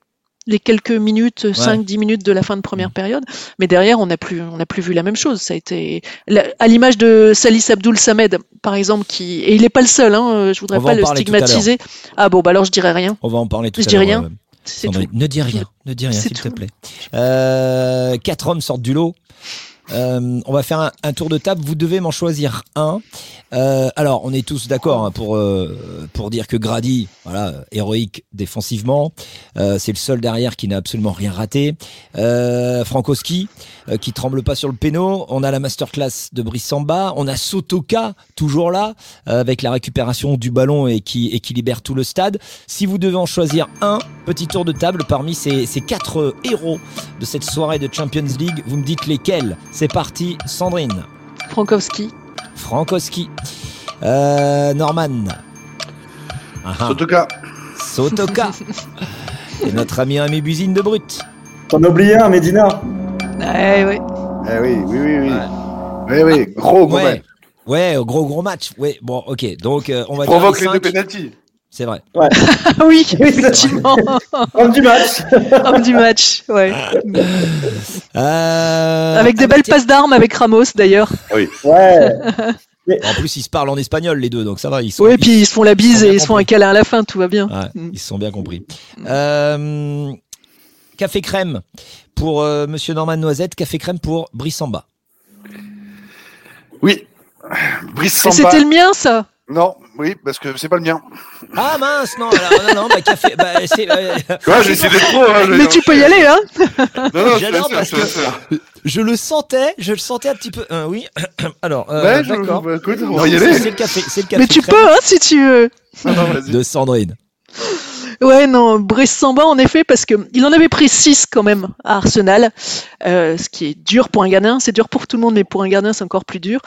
les quelques minutes, 5-10 minutes de la fin de première mm. période. Mais derrière, on n'a plus, on n'a plus vu la même chose. Ça a été à l'image de Salis Abdoul Samed, par exemple, qui et il n'est pas le seul. Hein, je voudrais pas le stigmatiser. Ah bon, bah alors je dirais rien. On va en parler tout je à l'heure. Je dis rien. ne dis rien, ne dis rien, s'il te plaît. Euh, quatre hommes sortent du lot. Euh, on va faire un, tour de table. Vous devez m'en choisir un. Euh, alors, on est tous d'accord hein, pour euh, pour dire que Grady, voilà, héroïque défensivement, c'est le seul derrière qui n'a absolument rien raté. Frankowski, qui tremble pas sur le péno. On a la masterclass de Brice Samba. On a Sotoka toujours là avec la récupération du ballon et qui et qui libère tout le stade. Si vous devez en choisir un, petit tour de table parmi ces, ces quatre héros de cette soirée de Champions League, vous me dites lesquels? C'est parti, Sandrine. Frankowski. Frankowski. Euh, Norman. Sotoka. Sotoka. Et notre ami ami Buzine de Brut. T'en as oublié un, Medina. Eh oui. Eh oui, oui, oui, oui. Oui, oui, gros, gros match. Ouais, gros, gros match. Ouais, bon, ok. Donc, euh, on va Provoque les, deux pénalties. C'est vrai. Ouais. oui, effectivement. Homme du match. Homme du match, ouais. Euh... Avec des belles passes d'armes avec Ramos d'ailleurs. Oui. Ouais. En plus, ils se parlent en espagnol les deux, donc ça va. Ils sont, oui, puis ils se font la bise et ils se font un câlin à la fin, tout va bien. Ouais, mm. Ils se sont bien compris. Euh, café crème pour euh, Monsieur Norman Noisette, café crème pour Brissamba. Oui, Brissamba. C'était le mien, ça? Non, oui, parce que c'est pas le mien. Ah mince, non, alors, non, non, bah, café, bah, c'est. Euh... j'ai essayé d'être trop. Hein, Mais tu peux y aller, hein Non, non, non parce que je le sentais, je le sentais un petit peu. Euh, oui, alors, euh, ouais, d'accord. Bah, écoute, on va y aller. C'est le café, c'est le café. Mais tu peux, hein, si tu veux. Ah, non, de Sandrine. Ouais, non, Brice Samba, en effet, parce que il en avait pris 6 quand même à Arsenal, euh, ce qui est dur pour un gardien. C'est dur pour tout le monde, mais pour un gardien, c'est encore plus dur.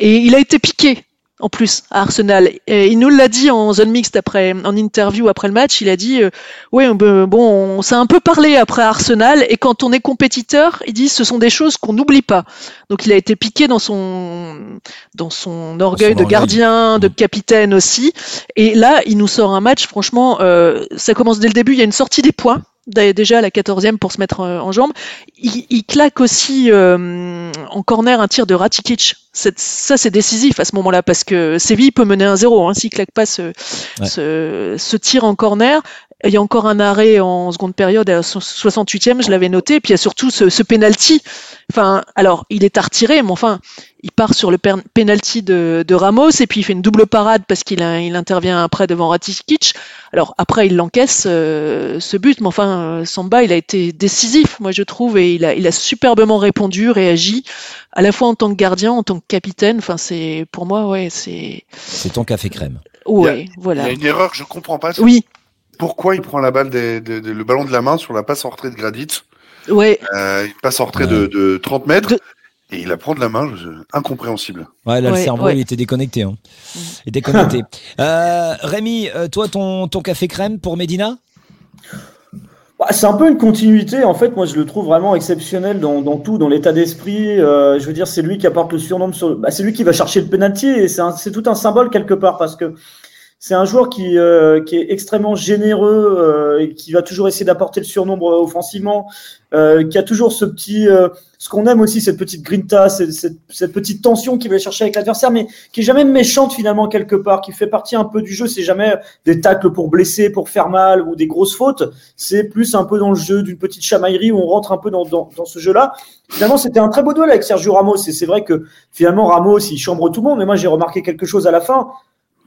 Et il a été piqué en plus à Arsenal. Et il nous l'a dit en zone mixte après, en interview après le match. Il a dit, euh, oui, bon, on s'est un peu parlé après Arsenal. Et quand on est compétiteur, il dit, ce sont des choses qu'on n'oublie pas. Donc il a été piqué dans son dans son orgueil de gardien, de capitaine aussi. Et là, il nous sort un match. Franchement, euh, ça commence dès le début. Il y a une sortie des points déjà à la 14e pour se mettre en, en jambes. Il, il, claque aussi euh, en corner un tir de Ratikic. Ça, c'est décisif à ce moment-là parce que Séville peut mener un 0 hein, s'il claque pas ce, ouais. ce, ce, tir en corner. Il y a encore un arrêt en seconde période à 68e, je l'avais noté. Puis il y a surtout ce, ce penalty. Enfin, alors il est à retirer, mais enfin, il part sur le penalty de, de, Ramos et puis il fait une double parade parce qu'il il intervient après devant Ratikic. Alors après, il l'encaisse euh, ce but, mais enfin, euh, Samba, il a été décisif, moi je trouve, et il a, il a superbement répondu, réagi, à la fois en tant que gardien, en tant que capitaine. Enfin, c'est pour moi, ouais, c'est. C'est ton café crème. Ouais, voilà. Il y a une erreur que je comprends pas. Oui. Pourquoi il prend la balle des, des, des, le ballon de la main sur la passe en retrait de Gradit Ouais. Euh, il passe en retrait ouais. de, de, 30 mètres. De... Et il la prend de la main, incompréhensible. Ouais, là, Ouais, le cerveau, ouais. il était déconnecté. Hein. Il était connecté. euh, Rémi, euh, toi, ton, ton café crème pour Medina? Bah, c'est un peu une continuité. En fait, moi, je le trouve vraiment exceptionnel dans, dans tout, dans l'état d'esprit. Euh, je veux dire, c'est lui qui apporte le surnom sur. Bah, c'est lui qui va chercher le penalty et c'est, un- c'est tout un symbole quelque part parce que c'est un joueur qui, euh, qui est extrêmement généreux euh, et qui va toujours essayer d'apporter le surnombre offensivement, euh, qui a toujours ce petit, euh, ce qu'on aime aussi, cette petite grinta, cette, cette, cette petite tension qu'il va chercher avec l'adversaire, mais qui est jamais méchante finalement quelque part, qui fait partie un peu du jeu. C'est jamais des tacles pour blesser, pour faire mal ou des grosses fautes. C'est plus un peu dans le jeu d'une petite chamaillerie où on rentre un peu dans, dans, dans ce jeu-là. Finalement, c'était un très beau duel avec Sergio Ramos et c'est vrai que finalement Ramos il chambre tout le monde. Mais moi j'ai remarqué quelque chose à la fin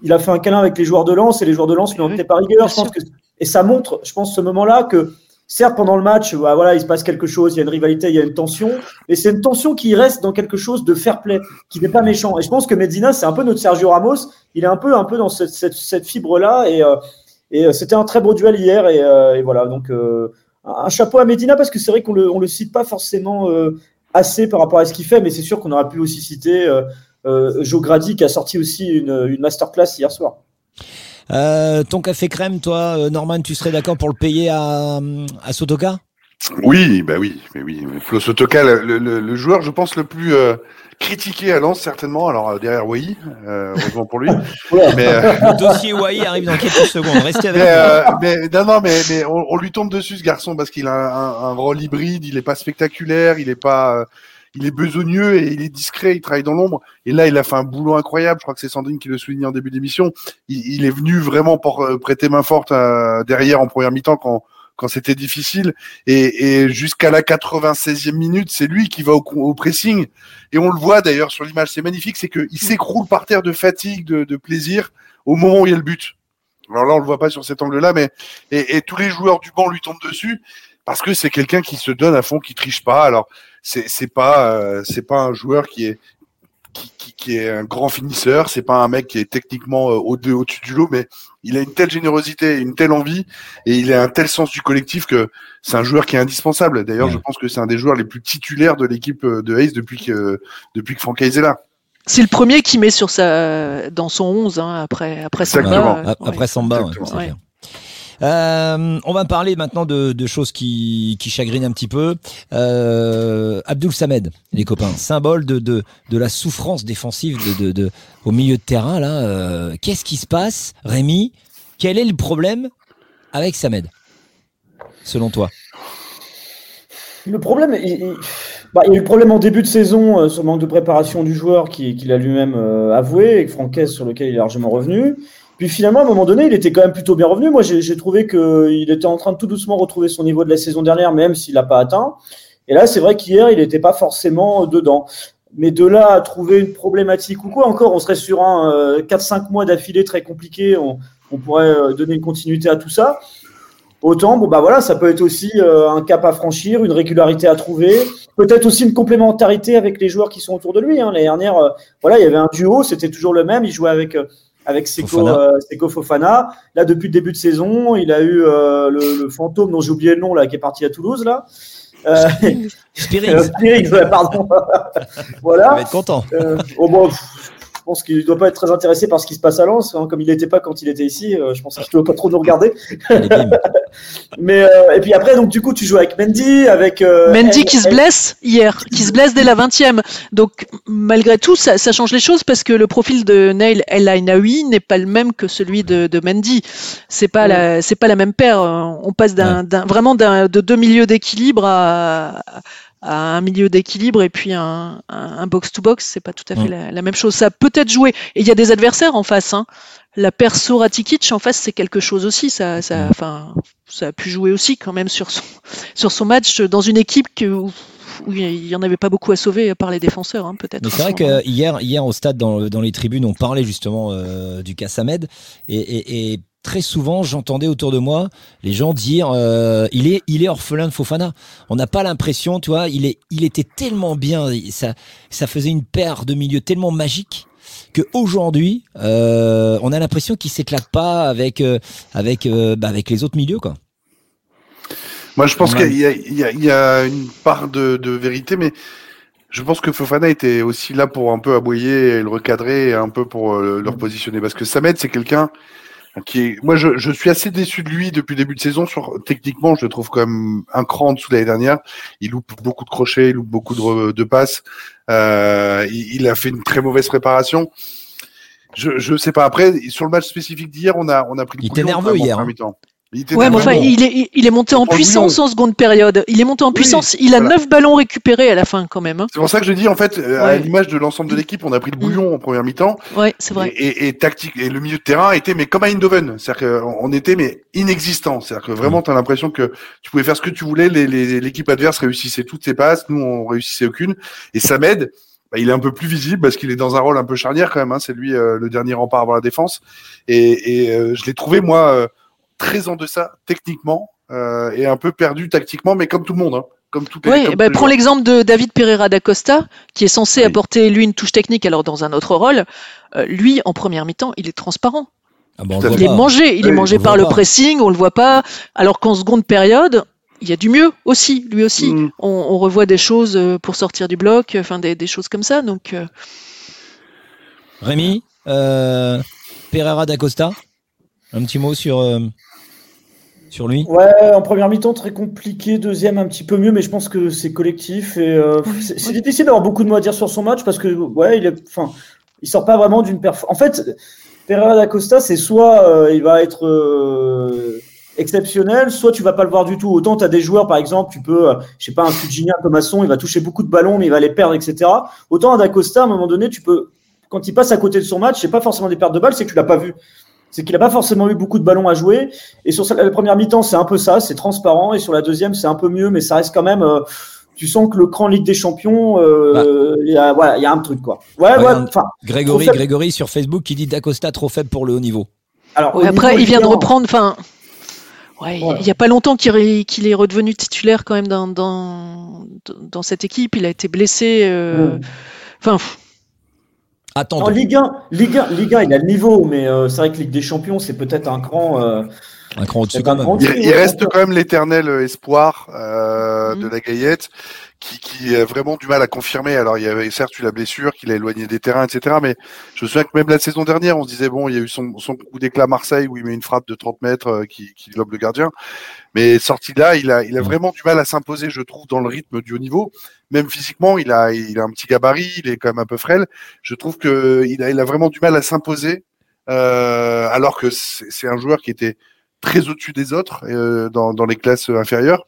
il a fait un câlin avec les joueurs de lance et les joueurs de lance lui ont Oui, été par rigueur. Je pense que, et ça montre, je pense, ce moment-là que certes, pendant le match, bah, voilà, il se passe quelque chose, il y a une rivalité, il y a une tension, mais c'est une tension qui reste dans quelque chose de fair play, qui n'est pas méchant. Et je pense que Medina, c'est un peu notre Sergio Ramos. Il est un peu, un peu dans cette, cette, cette fibre-là et, euh, et euh, c'était un très beau duel hier et, euh, et voilà. Donc, euh, un chapeau à Medina parce que c'est vrai qu'on le, on le cite pas forcément euh, assez par rapport à ce qu'il fait, mais c'est sûr qu'on aurait pu aussi citer euh, Joe Grady qui a sorti aussi une, une masterclass hier soir. euh, Ton café crème, toi, euh, Norman, tu serais d'accord pour le payer à, à Sotoka? Oui, bah oui, mais oui. Flo Sotoka, le, le, le, joueur, je pense, le plus euh, critiqué à Lens, certainement. Alors, derrière Wai, euh, heureusement pour lui. mais, euh, Le dossier Wai arrive dans quelques secondes. Restez avec mais, euh, mais, non, non, mais, mais on, on, lui tombe dessus, ce garçon, parce qu'il a un, un, rôle hybride, il est pas spectaculaire, il est pas. Il est besogneux et il est discret, il travaille dans l'ombre. Et là, il a fait un boulot incroyable. Je crois que c'est Sandrine qui le soulignait en début d'émission. Il, il, est venu vraiment pour euh, prêter main forte euh, derrière en première mi-temps quand, quand c'était difficile. Et, et jusqu'à la 96e minute, c'est lui qui va au, au, pressing. Et on le voit d'ailleurs sur l'image, c'est magnifique, c'est qu'il s'écroule par terre de fatigue, de, de, plaisir au moment où il y a le but. Alors là, on le voit pas sur cet angle-là, mais et, et tous les joueurs du banc lui tombent dessus parce que c'est quelqu'un qui se donne à fond, qui triche pas. Alors c'est c'est pas euh, c'est pas un joueur qui est qui, qui, qui, est un grand finisseur, c'est pas un mec qui est techniquement euh, au-dessus au du lot, mais il a une telle générosité, une telle envie, et il a un tel sens du collectif que c'est un joueur qui est indispensable. D'ailleurs, ouais. je pense que c'est un des joueurs les plus titulaires de l'équipe euh, de Hayes depuis que depuis que Franck Hayes est là. C'est le premier qui met sur sa dans son 11 hein, après après Samba. Euh, après ouais. Samba, ouais, euh, on va parler maintenant de, choses qui, chagrinent un petit peu. Euh, Abdul Samed, les copains, symbole de, la souffrance défensive au milieu de terrain. Euh, qu'est-ce qui se passe, Rémi? Quel est le problème avec Samed, selon toi? Le problème, il, il, bah, il, y a eu le problème en début de saison euh, sur le manque de préparation du joueur qu'il qui a lui-même euh, avoué, et Franquès sur lequel il est largement revenu. Puis finalement, à un moment donné, il était quand même plutôt bien revenu. Moi, j'ai trouvé qu'il était en train de tout doucement retrouver son niveau de la saison dernière, même s'il l'a pas atteint. Et là, c'est vrai qu'hier, il n'était pas forcément dedans. Mais de là à trouver une problématique ou quoi, encore, on serait sur un euh, 4-5 mois d'affilée très compliqué. On, on, pourrait euh, donner une continuité à tout ça. Autant, bon, bah voilà, ça peut être aussi euh, un cap à franchir, une régularité à trouver, peut-être aussi une complémentarité avec les joueurs qui sont autour de lui. Hein. L'année dernière, euh, voilà, il y avait un duo, c'était toujours le même. Il jouait avec euh, avec Seko Fofana. Euh, Fofana. Là, depuis le début de saison, il a eu euh, le, le, fantôme dont j'ai oublié le nom là, qui est parti à Toulouse là. Euh, Spirings. Spirings, pardon. voilà. Il va être content. oh, bon, pense qu'il ne doit pas être très intéressé par ce qui se passe à Lens, hein, comme il n'était pas quand il était ici. euh, je pense qu'il ne doit pas trop nous regarder. Mais euh, et puis après, donc du coup, tu joues avec Mendy, avec euh, Mendy qui se blesse hier, qui se blesse dès la 20e. Donc malgré tout, ça, ça change les choses parce que le profil de Neil El Ainaoui n'est pas le même que celui de, de Mendy. C'est pas la, c'est pas la même paire. On passe d'un, d'un- vraiment d'un, de deux milieux d'équilibre à, à un milieu d'équilibre et puis un, box-to-box. C'est pas tout à fait Mm. la, la même chose. Ça peut être joué. Et il y a des adversaires en face. Hein. La perso Ratikic en face, c'est quelque chose aussi. Ça, ça, enfin, ça a pu jouer aussi quand même sur son, sur son match dans une équipe que, où, où il n'y en avait pas beaucoup à sauver par les défenseurs, hein, peut-être. Mais c'est vrai que hier, hier au stade, dans, dans les tribunes, on parlait justement euh, du cas Samed. Et, et- et très souvent, j'entendais autour de moi les gens dire euh, il, est, il est orphelin de Fofana. On n'a pas l'impression, tu vois, il, est, il était tellement bien. Ça, ça faisait une paire de milieux tellement magique qu'aujourd'hui, euh, on a l'impression qu'il s'éclate pas avec, euh, avec, bah, avec les autres milieux. Quoi. Moi, je pense qu'il y, y y a une part de, de vérité, mais je pense que Fofana était aussi là pour un peu aboyer et le recadrer et un peu pour euh, le repositionner. Parce que Samed, c'est quelqu'un qui est. Moi, je, je suis assez déçu de lui depuis le début de saison. Sur, techniquement, je le trouve quand même un cran en dessous de l'année dernière. Il loupe beaucoup de crochets, il loupe beaucoup de, de passes. Euh, il, il a fait une très mauvaise préparation. Je, je sais pas. Après, sur le match spécifique d'hier, on a, on a pris le Il était nerveux hier, hein. Il était Ouais, mais enfin, il est, il est monté en puissance en seconde période. Il est monté en Oui, puissance. Il a voilà. neuf ballons récupérés à la fin, quand même. hein. C'est pour ça que je dis en fait, euh, à l'image de l'ensemble de l'équipe, on a pris le bouillon en première mi-temps. Ouais, c'est vrai. Et, et, et tactique et le milieu de terrain était mais comme à Eindhoven, c'est-à-dire qu'on on était mais inexistant. C'est-à-dire que vraiment, tu as l'impression que tu pouvais faire ce que tu voulais, l'équipe adverse réussissait toutes ses passes, nous on réussissait aucune. Et Samed, bah, il est un peu plus visible parce qu'il est dans un rôle un peu charnière quand même. Hein, c'est lui euh, le dernier rempart avant la défense. Et, et euh, je l'ai trouvé moi euh, très en deçà techniquement euh, et un peu perdu tactiquement, mais comme tout le monde. Hein, comme tout Oui, comme bah, prends l'exemple de David Pereira da Costa, qui est censé Oui. apporter lui une touche technique, alors dans un autre rôle. Euh, lui, en première mi-temps, il est transparent. Ah bah. Il est pas. mangé, il Oui, est mangé par le pas. pressing, on le voit pas. Alors qu'en seconde période, il y a du mieux aussi, lui aussi. Mm. On, on revoit des choses euh, pour sortir du bloc, enfin des, des choses comme ça. Donc, euh, Rémi, euh, Pereira d'Acosta, un petit mot sur, euh, sur lui Ouais, en première mi-temps très compliqué, deuxième un petit peu mieux, mais je pense que c'est collectif et euh, c'est difficile d'avoir beaucoup de mots à dire sur son match parce que ouais, il est, enfin, il sort pas vraiment d'une perf. En fait, Pereira da Costa, c'est soit euh, il va être euh, exceptionnel, soit tu vas pas le voir du tout. Autant tu as des joueurs, par exemple, tu peux, je sais pas, un Fujinha, Thomasson, il va toucher beaucoup de ballons, mais il va les perdre, etc. Autant à da Costa, à un moment donné, tu peux, quand il passe à côté de son match, c'est pas forcément des pertes de balles, c'est que tu l'as pas vu. C'est qu'il n'a pas forcément eu beaucoup de ballons à jouer. Et sur la première mi-temps, c'est un peu ça, c'est transparent. Et sur la deuxième, c'est un peu mieux, mais ça reste quand même. euh, tu sens que le cran Ligue des Champions, euh, il y a, voilà, il y a un truc quoi. Ouais, ouais. Grégory, sur Facebook qui dit d'Acosta trop faible pour le haut niveau. alors ouais, après, niveau il vient de reprendre. Enfin, ouais, Ouais. il n'y a pas longtemps qu'il est, redevenu titulaire quand même dans, dans, dans cette équipe. Il a été blessé. euh. Enfin, pff, En Attends, Ligue 1, Ligue 1, Ligue 1, il a le niveau, mais euh, c'est vrai que Ligue des Champions, c'est peut-être un cran. euh, un cran au-dessus Il, il reste bien quand même l'éternel euh, espoir euh, Mhm. de la Gaillette qui, qui a vraiment du mal à confirmer. Alors il y avait certes eu la blessure, qu'il a éloigné des terrains, etc. Mais je me souviens que même la saison dernière, on se disait bon, il y a eu son, son coup d'éclat à Marseille où il met une frappe de 30 mètres euh, qui, qui globe le gardien. Mais sorti de là, il a, il a Mhm. vraiment du mal à s'imposer, je trouve, dans le rythme du haut niveau. Même physiquement, il a, il a un petit gabarit, il est quand même un peu frêle. Je trouve que il a, il a vraiment du mal à s'imposer, euh, alors que c'est c'est un joueur qui était très au-dessus des autres euh, dans, dans les classes inférieures.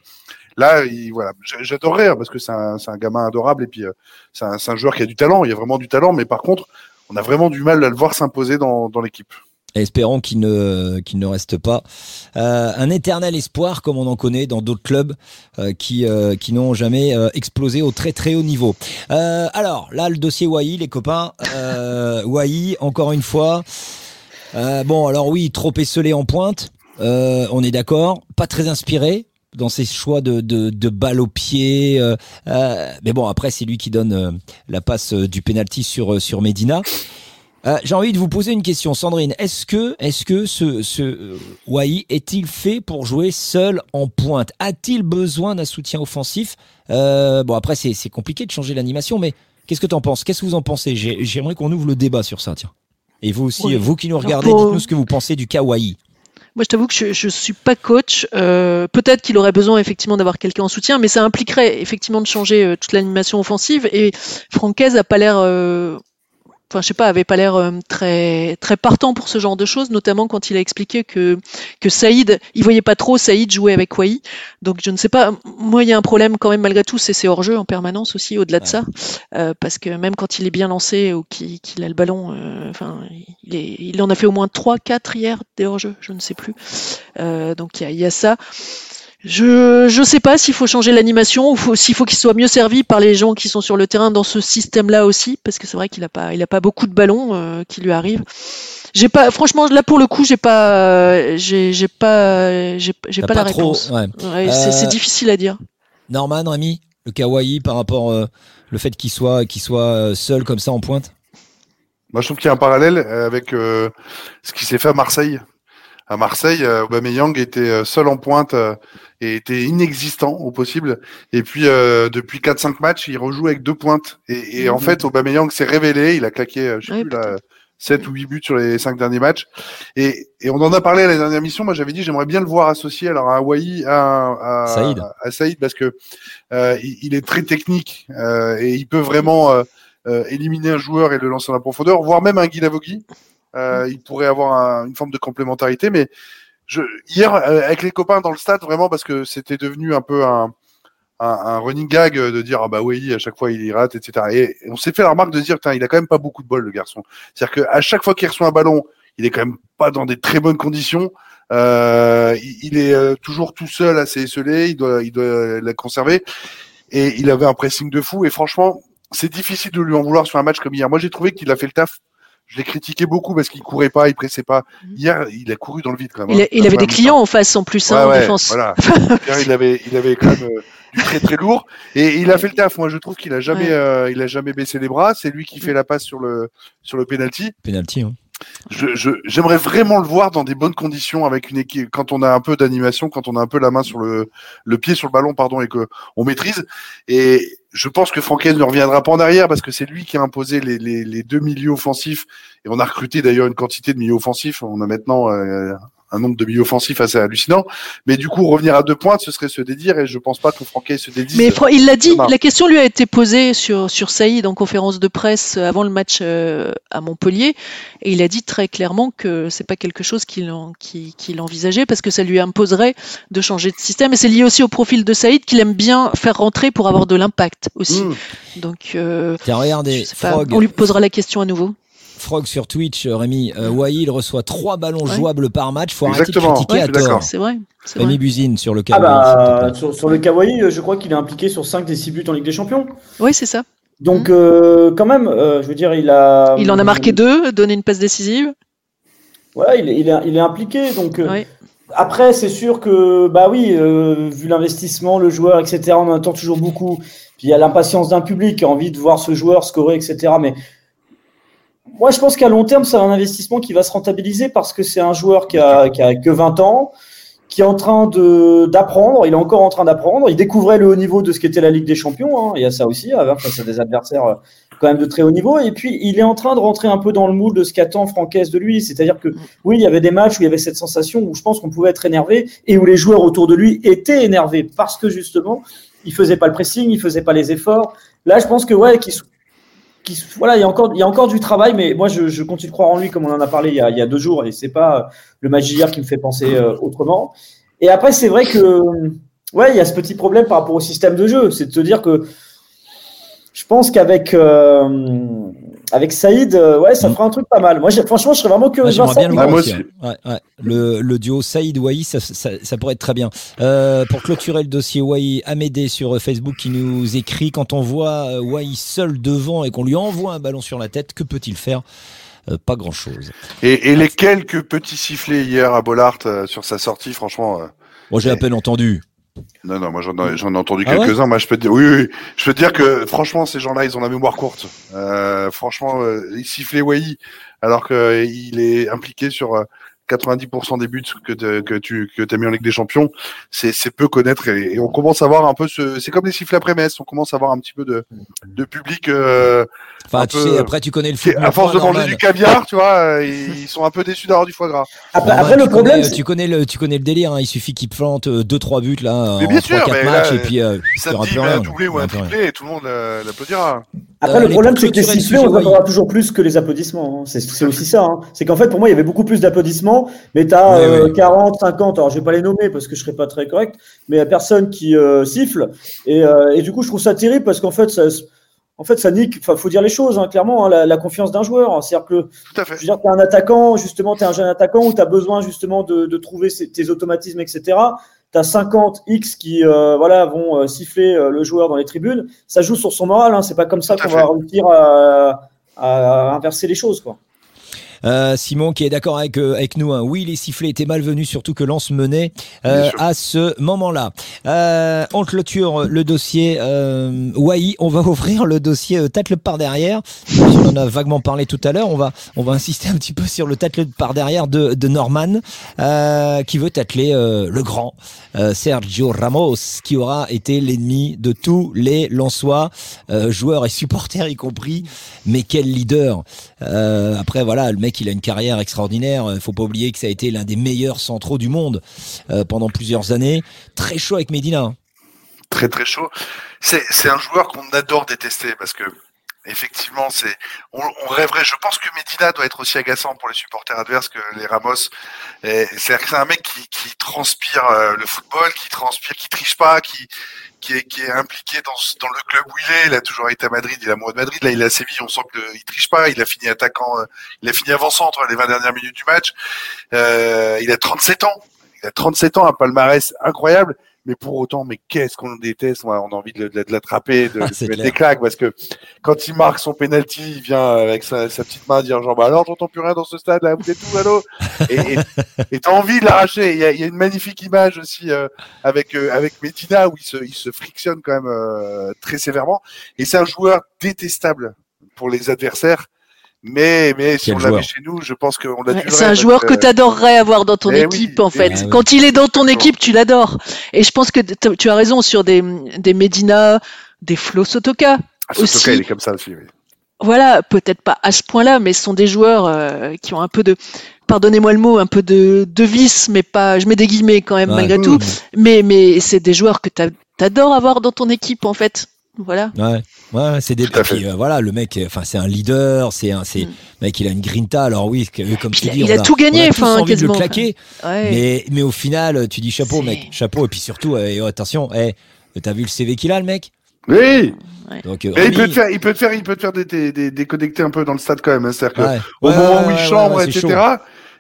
Là, il, voilà, j'adorerais hein, parce que c'est un, gamin adorable et puis euh, c'est un, joueur qui a du talent. Il y a vraiment du talent, mais par contre, on a vraiment du mal à le voir s'imposer dans, l'équipe. Espérons qu'il ne, reste pas euh, un éternel espoir comme on en connaît dans d'autres clubs euh, qui, n'ont jamais explosé au très très haut niveau. Alors là, le dossier Wai, les copains. Euh, encore une fois. Bon, alors oui, trop esselé en pointe. On est d'accord. Pas très inspiré dans ses choix de, de, de balles au pied. euh, euh, mais bon, après, c'est lui qui donne euh, la passe euh, du penalty sur, euh, sur Medina. Euh, J'ai envie de vous poser une question, Sandrine. Est-ce que, est-ce que ce, ce euh, Wai est-il fait pour jouer seul en pointe? A-t-il besoin d'un soutien offensif? Euh, Bon, après, c'est c'est compliqué de changer l'animation, mais Qu'est-ce que tu en penses? Qu'est-ce que vous en pensez? J'ai- J'aimerais qu'on ouvre le débat sur ça, tiens. Et vous aussi, Oui. vous qui nous regardez, dites-nous ce que vous pensez du kawaii. Moi, je t'avoue que je, je suis pas coach. Euh, Peut-être qu'il aurait besoin effectivement d'avoir quelqu'un en soutien, mais ça impliquerait effectivement de changer euh, toute l'animation offensive. Et Francaise a pas l'air, euh, enfin, je sais pas, avait pas l'air euh, très très partant pour ce genre de choses, notamment quand il a expliqué que que Saïd, il voyait pas trop Saïd jouer avec Wai. Donc, je ne sais pas. Moi, il y a un problème quand même malgré tout, c'est ses hors-jeu en permanence aussi, au-delà de ça, Euh, parce que même quand il est bien lancé ou qu'il a le ballon, euh, enfin, il, est- il en a fait au moins 3 4 hier des hors-jeu, je ne sais plus. Euh, donc il y a, il y a ça. Je je sais pas s'il faut changer l'animation ou s'il faut qu'il soit mieux servi par les gens qui sont sur le terrain dans ce système-là aussi, parce que c'est vrai qu'il a pas il a pas beaucoup de ballons euh, qui lui arrivent. J'ai pas franchement là pour le coup j'ai pas j'ai j'ai pas j'ai pas, la trop, réponse. ouais. Ouais, c'est c'est Euh, difficile à dire. Norman, Rémi, le kawaii par rapport euh, le fait qu'il soit, qu'il soit euh, seul comme ça en pointe? Moi, je trouve qu'il y a un parallèle euh, avec euh, ce qui s'est fait à Marseille. À Marseille, euh, Aubameyang était euh, seul en pointe euh, et était inexistant au possible. Et puis, euh, depuis 4-5 matchs, il rejoue avec deux pointes. Et, et en Mhm. fait, Aubameyang s'est révélé. Il a claqué, je sais Ouais, plus, là, 7 ou 8 buts sur les 5 derniers matchs. Et, et on en a parlé à la dernière mission. Moi, j'avais dit, j'aimerais bien le voir associé alors à Hawaii, à, à, Saïd. à Saïd, parce que euh, il, il est très technique euh, et il peut vraiment euh, euh, éliminer un joueur et le lancer dans la profondeur, voire même un Guy Euh, il pourrait avoir un- une forme de complémentarité, mais je, hier, euh, avec les copains dans le stade, vraiment, parce que c'était devenu un peu un, un, un running gag euh, de dire ah bah oui à chaque fois il y rate etc et, on s'est fait la remarque de dire il a quand même pas beaucoup de bol le garçon. C'est à dire qu'à chaque fois qu'il reçoit un ballon il est quand même pas dans des très bonnes conditions. Euh, il, il est euh, toujours tout seul assez esselé il doit il doit la conserver. Et il avait un pressing de fou. Et franchement c'est difficile de lui en vouloir sur un match comme hier. Moi j'ai trouvé qu'il a fait le taf je l'ai critiqué beaucoup parce qu'il courait pas, il pressait pas. Hier, il a couru dans le vide quand même. Il, hein. a- il avait des clients en face en plus hein, Ouais, en ouais, défense. Voilà. Hier, il avait, il avait quand même euh, du très très lourd et il a fait le taf. Moi, je trouve qu'il a jamais, Ouais. euh, il a jamais baissé les bras. C'est lui qui fait la passe sur le sur le penalty. Penalty. hein. Je, je, j'aimerais vraiment le voir dans des bonnes conditions avec une équipe quand on a un peu d'animation, quand on a un peu la main sur le le pied sur le ballon, pardon, et que on maîtrise. Et je pense que Franquet ne reviendra pas en arrière parce que c'est lui qui a imposé les, les, les deux milieux offensifs. Et on a recruté d'ailleurs une quantité de milieux offensifs. On a maintenant euh, un nombre de milieux offensifs assez hallucinant. Mais du coup, revenir à deux pointes, ce serait se dédire. Et je pense pas que Franquet se dédise. Mais il l'a dit, la question lui a été posée sur, sur Saïd en conférence de presse euh, avant le match euh, à Montpellier, et il a dit très clairement que c'est pas quelque chose qu'il en- qu'il- qu'il envisageait parce que ça lui imposerait de changer de système, et c'est lié aussi au profil de Saïd qu'il aime bien faire rentrer pour avoir de l'impact aussi. Mmh. Donc, euh, Tiens, regardez, Frog, on lui posera la question à nouveau. Frog sur Twitch, euh, Rémi, euh, Wai, il reçoit trois ballons Ouais. jouables par match. Faut Exactement, arrêter de critiquer ouais, à tort. C'est vrai. Rémi vrai. Buzine sur le Ah kawaii. te bah, sur, sur le Kawaii, je crois qu'il est impliqué sur 5 des 6 buts en Ligue des Champions. Oui, c'est ça. Donc, euh, quand même, euh, je veux dire, il a. Il en a marqué deux, donné une passe décisive. Ouais, il est, il est, il est impliqué. Donc, euh, Ouais. après, c'est sûr que, bah oui, euh, vu l'investissement, le joueur, etc., on en attend toujours beaucoup. Puis il y a l'impatience d'un public qui a envie de voir ce joueur scorer, etc. Mais moi, je pense qu'à long terme, c'est un investissement qui va se rentabiliser parce que c'est un joueur qui a, qui a que 20 ans, qui est en train de d'apprendre. Il est encore en train d'apprendre. Il découvrait le haut niveau de ce qu'était la Ligue des Champions. hein. Il y a ça aussi, hein, face à des adversaires euh, quand même de très haut niveau. Et puis, il est en train de rentrer un peu dans le moule de ce qu'attend Francaise de lui. C'est-à-dire que, oui, il y avait des matchs où il y avait cette sensation où je pense qu'on pouvait être énervé et où les joueurs autour de lui étaient énervés parce que justement, il faisait pas le pressing, il faisait pas les efforts. Là, je pense que, ouais, qu'il qu'il- voilà, il y a encore, il y a encore du travail, mais moi, je, je continue de croire en lui, comme on en a parlé il y a, il y a deux jours, et c'est pas euh, le match qui me fait penser euh, autrement. Et après, c'est vrai que, ouais, il y a ce petit problème par rapport au système de jeu, c'est de se dire que je pense qu'avec euh, avec Saïd, euh, ouais, ça Mm. fera un truc pas mal. Moi, franchement, je serais vraiment Ouais, curieux ça. bien le voir aussi. aussi. hein. Ouais, ouais. Le, le duo Saïd Wai, ça, ça, ça pourrait être très bien. Euh, pour clôturer le dossier Wai, Amédée sur euh, Facebook qui nous écrit quand on voit Wai seul devant et qu'on lui envoie un ballon sur la tête, que peut-il faire? Euh, Pas grand-chose. Et, et les quelques petits sifflets hier à Bollard euh, sur sa sortie, franchement. euh, Moi, j'ai à peine entendu. Non, non, moi j'en ai, j'en ai entendu Ah ouais quelques-uns. moi, je peux te dire, oui, oui, oui. je peux te dire que franchement, ces gens-là, ils ont la mémoire courte. Euh, franchement, euh, ils sifflaient Wai alors qu'il est impliqué sur euh, 90% des buts que, te- que tu que as mis en Ligue des Champions, c'est c'est peu connaître et, et on commence à voir un peu ce. C'est comme les sifflets après Metz, on commence à avoir un petit peu de, de public. euh, Enfin, un tu peu- sais, après, tu connais le foot. à force de manger du caviar, tu vois, euh, ils sont un peu déçus d'avoir du foie gras. Après, après, le tu problème, connais, tu connais le, tu connais le délire. Hein. Il suffit qu'il plante 2-3 buts là Mais en bien sûr, 3-4 mais matchs là, et puis euh, Ça te aura dit mais un doublé Il y ou aura un triplé et tout le monde euh, l'applaudira. Après, Euh, le les problème, c'est que les sifflets, on entendra toujours plus que les applaudissements. hein. C'est aussi ça. hein. C'est qu'en fait, pour moi, il y avait beaucoup plus d'applaudissements, mais tu as Oui, oui. 40, 50, alors je vais pas les nommer parce que je serais pas très correct, mais il y a personne qui euh, siffle. Et, euh, et du coup, je trouve ça terrible parce qu'en fait, ça, en fait, ça nique, enfin, faut dire les choses, hein, clairement, hein, la, la confiance d'un joueur. C'est-à-dire que Tout à fait. je veux dire, tu es un attaquant, justement, tu es un jeune attaquant où tu as besoin justement de, de trouver tes automatismes, etc. Tu as 50 X qui euh, voilà, vont euh, siffler euh, le joueur dans les tribunes. Ça joue sur son moral. Hein. C'est pas comme ça qu'on va réussir à, à inverser les choses. Quoi. Euh, Simon qui est d'accord avec, euh, avec nous. hein. Oui, les sifflets étaient malvenus, surtout que Lens menait euh, à ce moment-là. Euh, on clôture le dossier euh, Wai. On va ouvrir le dossier euh, tacle par derrière. On en a vaguement parlé tout à l'heure. On va, on va insister un petit peu sur le tacle par derrière de, de Norman euh, qui veut tacler euh, le grand euh, Sergio Ramos qui aura été l'ennemi de tous les Lensois, euh, joueurs et supporters y compris. Mais quel leader euh, après, voilà, le mec, il a une carrière extraordinaire. Il faut pas oublier que ça a été l'un des meilleurs centraux du monde euh, pendant plusieurs années. Très chaud avec Medina. hein. Très très chaud. C'est un joueur qu'on adore détester parce que effectivement c'est on, on rêverait. Je pense que Medina doit être aussi agaçant pour les supporters adverses que les Ramos. C'est un mec qui, transpire euh, le football, qui transpire, qui triche pas, qui qui est, impliqué dans, le club où il est. Il a toujours été à Madrid, il est amoureux de Madrid. Là, il est à Séville, on sent qu'il triche pas. Il a fini attaquant, euh, il a fini avant-centre les 20 dernières minutes du match. Euh, il a 37 ans. Il a 37 ans, un palmarès incroyable. Mais pour autant, mais qu'est-ce qu'on déteste On a, envie de, l'attraper, de, Ah, mettre des claques, parce que quand il marque son penalty, il vient avec sa, sa petite main dire genre bah alors j'entends plus rien dans ce stade là, vous êtes où allô? Et t'as envie de l'arracher. Il y y a une magnifique image aussi euh, avec euh, avec Medina où il se il se frictionne quand même euh, très sévèrement. Et c'est un joueur détestable pour les adversaires. Mais mais si Quel on l'avait chez nous, je pense qu'on l'a C'est un joueur que que- tu adorerais avoir dans ton Eh équipe, oui, en fait. eh oui. Quand il est dans ton équipe, tu l'adores. Et je pense que tu as raison sur des, des Medina, des Flo Sotoka. Ah, Sotoka, aussi. il est comme ça aussi. Oui. Voilà, peut-être pas à ce point-là, mais ce sont des joueurs euh, qui ont un peu de, pardonnez-moi le mot, un peu de, de vice, mais pas, je mets des guillemets quand même Ouais. malgré Mmh. tout. Mais, mais c'est des joueurs que t'adores avoir dans ton équipe, en fait. Voilà. Ouais, ouais, c'est des. Puis, euh, voilà, le mec, euh, enfin, c'est un leader, c'est un, c'est, Mm. mec, il a une grinta. Alors oui, euh, comme Puis tu il a- dis, il on a tout gagné, a enfin, envie de quasiment, le claquer. Ouais. Mais, mais au final, tu dis chapeau, mec, chapeau. Et puis surtout, euh, oh, attention, eh, t'as vu le CV qu'il a, le mec? Oui. Donc, euh, il peut te faire, il peut te faire, il peut te faire des, des, des- déconnecter un peu dans le stade quand même. hein. C'est-à-dire que Ouais. au Ouais, moment ouais, où il ouais, chambre, etc.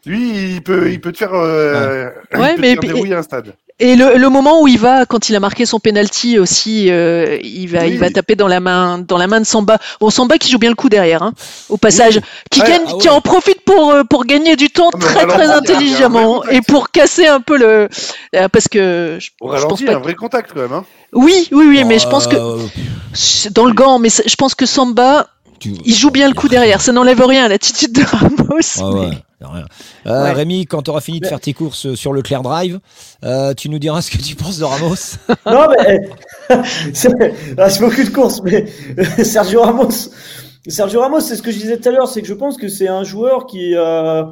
Lui, il peut, il peut te faire, euh, il Ouais, peut mais- te faire dérouiller un stade. Et le, le moment où il va, quand il a marqué son penalty aussi, euh, il va, Oui. il va taper dans la main, dans la main de Samba. Bon, Samba qui joue bien le coup derrière, hein, au passage, qui Ouais, gagne, ah qui ouais. en profite pour euh, pour gagner du temps Ah, très très un intelligemment et pour casser un peu le, euh, parce que je, Au je pense pas. un vrai contact quand même. Hein. Oui, oui, oui, mais je pense que Euh, dans le gant, mais je pense que Samba, tu- il joue bien le coup derrière. Ça n'enlève rien à l'attitude de Ramos. Ah ouais, mais- y a rien. Euh, Ouais. Rémi, quand tu auras fini de faire tes courses euh, sur le Claire Drive, euh, tu nous diras ce que tu penses de Ramos. Non, mais c'est ah, c'est beaucoup de courses, mais Sergio Ramos, Sergio Ramos, c'est ce que je disais tout à l'heure, c'est que je pense que c'est un joueur qui, euh,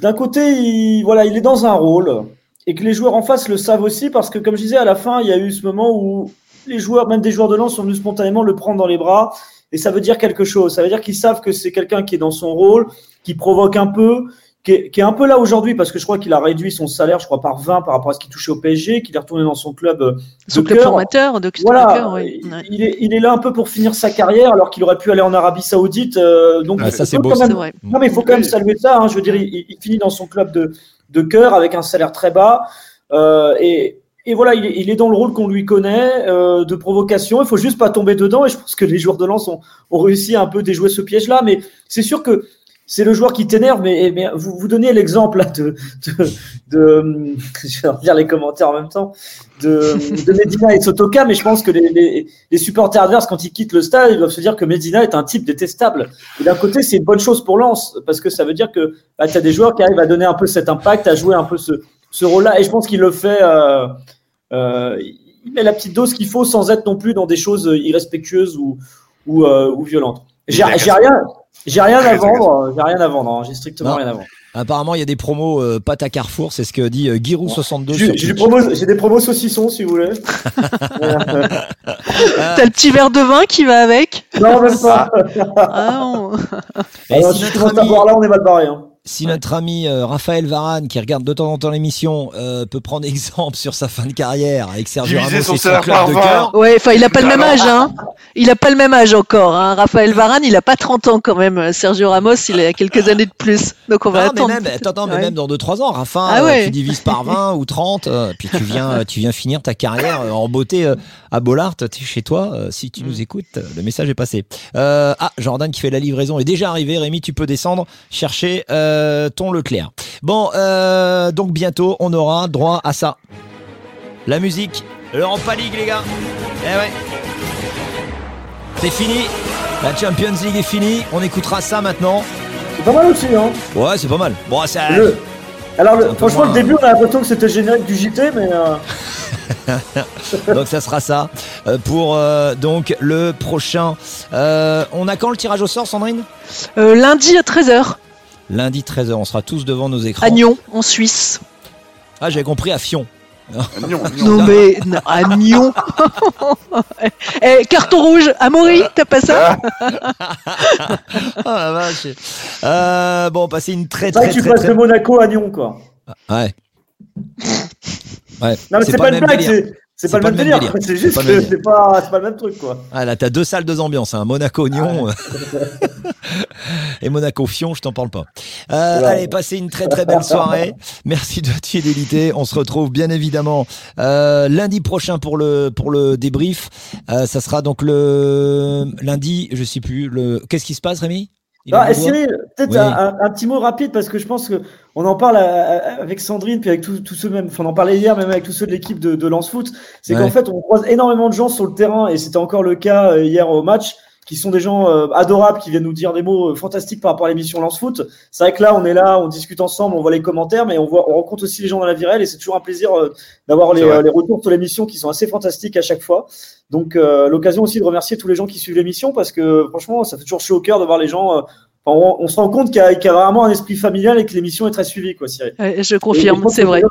d'un côté, il, voilà, il est dans un rôle et que les joueurs en face le savent aussi parce que, comme je disais, à la fin, il y a eu ce moment où les joueurs, même des joueurs de lance, sont venus spontanément le prendre dans les bras et ça veut dire quelque chose. Ça veut dire qu'ils savent que c'est quelqu'un qui est dans son rôle, qui provoque un peu, qui est, qui est un peu là aujourd'hui parce que je crois qu'il a réduit son salaire, je crois, par 20 par rapport à ce qu'il touchait au PSG, qu'il est retourné dans son club. euh, Son de club cœur. formateur de Voilà, cœur, oui. il, est, il est là un peu pour finir sa carrière alors qu'il aurait pu aller en Arabie Saoudite. euh, donc Ah, il ça, c'est quand beau, même- ça. C'est vrai. Non mais il faut quand même saluer ça. hein. Je veux dire, il, il finit dans son club de, de cœur avec un salaire très bas euh, et, et voilà, il est, il est dans le rôle qu'on lui connaît euh, de provocation. Il faut juste pas tomber dedans et je pense que les joueurs de lance ont, ont réussi à un peu déjouer ce piège-là. Mais c'est sûr que c'est le joueur qui t'énerve, mais, mais vous, vous donnez l'exemple de, de, de, je vais lire les commentaires en même temps, de, de Medina et Sotoka, mais je pense que les, les, les, supporters adverses, quand ils quittent le stade, ils doivent se dire que Medina est un type détestable. Et d'un côté, c'est une bonne chose pour Lens, parce que ça veut dire que bah, tu as des joueurs qui arrivent à donner un peu cet impact, à jouer un peu ce, ce rôle-là, et je pense qu'il le fait. Euh, euh, il met la petite dose qu'il faut sans être non plus dans des choses irrespectueuses ou, ou, euh, ou violentes. J'ai rien, j'ai rien à vendre, j'ai rien à vendre, hein. j'ai strictement rien à vendre. Apparemment, il y a des promos euh, pâte à Carrefour, c'est ce que dit euh, Giroud62. J'ai des, des, promos saucissons si vous voulez. T'as le petit verre de vin qui va avec? Non, même pas. ah non. Et Alors, si notre ami... là, on est mal barré. Hein si notre ami euh, Raphaël Varane, qui regarde de temps en temps l'émission, euh, peut prendre exemple sur sa fin de carrière avec Sergio Ramos et son club de cœur. Ouais, enfin, il a pas le même âge, hein. Il a pas le même âge encore, hein. Raphaël Varane, il a pas 30 ans quand même. Sergio Ramos, il a quelques années de plus. Donc on va attendre. Mais même, attends, mais même dans 2-3 ans, Rafa, ah ouais. tu divises par 20 ou 30, euh, puis tu viens, tu viens finir ta carrière en beauté à Bollard, tu es chez toi. si tu nous mm. écoutes, le message est passé. ah, Jordan qui fait la livraison est déjà arrivé. Rémi, tu peux descendre chercher ton Leclerc. Bon, euh, donc bientôt, on aura droit à ça. La musique, l'Europa League, les gars. Eh ouais. C'est fini. La Champions League est finie. On écoutera ça maintenant. C'est pas mal aussi, hein Ouais, c'est pas mal. Bon, ça. Alors, franchement, le début, on a l'impression que c'était générique du JT, mais. donc ça sera ça euh, pour euh, donc le prochain. on a quand le tirage au sort, Sandrine? Lundi à 13h. Lundi 13h, on sera tous devant nos écrans. À Nyon, en Suisse. Ah, j'ai compris, à Fion. Non mais à Nyon. eh, carton rouge, Amaury, t'as pas ça Oh la vache. Euh, bon, passer une très très. C'est que tu passes de Monaco à Nyon, quoi. Ouais. Ouais. Non mais c'est pas, pas, une blague, c'est pas, le même délire. C'est juste que c'est pas, pas, le même truc, quoi. Ah là, t'as deux salles, deux ambiances. Hein. Monaco-Nyon et Monaco-Fion, je t'en parle pas. Euh, Allez, passez une très très belle soirée. Merci de votre fidélité. On se retrouve bien évidemment euh, lundi prochain pour le pour le débrief. Euh, ça sera donc le lundi, je sais plus. Le qu'est-ce qui se passe, Rémi? Ah, Cyril, peut-être un, petit mot rapide parce que je pense que on en parle avec Sandrine puis avec tous ceux même, enfin on en parlait hier même avec tous ceux de l'équipe de, de Lance Foot. C'est qu'en fait on croise énormément de gens sur le terrain et c'était encore le cas euh, hier au match qui sont des gens euh, adorables, qui viennent nous dire des mots euh, fantastiques par rapport à l'émission Lance Foot. C'est vrai que là, on est là, on discute ensemble, on voit les commentaires, mais on, voit, on rencontre aussi les gens dans la virelle et c'est toujours un plaisir d'avoir les, les, retours sur l'émission qui sont assez fantastiques à chaque fois. Donc, l'occasion aussi de remercier tous les gens qui suivent l'émission parce que franchement, ça fait toujours chaud au cœur de voir les gens on, se rend compte qu'il y, a vraiment un esprit familial et que l'émission est très suivie, quoi, Cyril. je confirme, c'est vrai.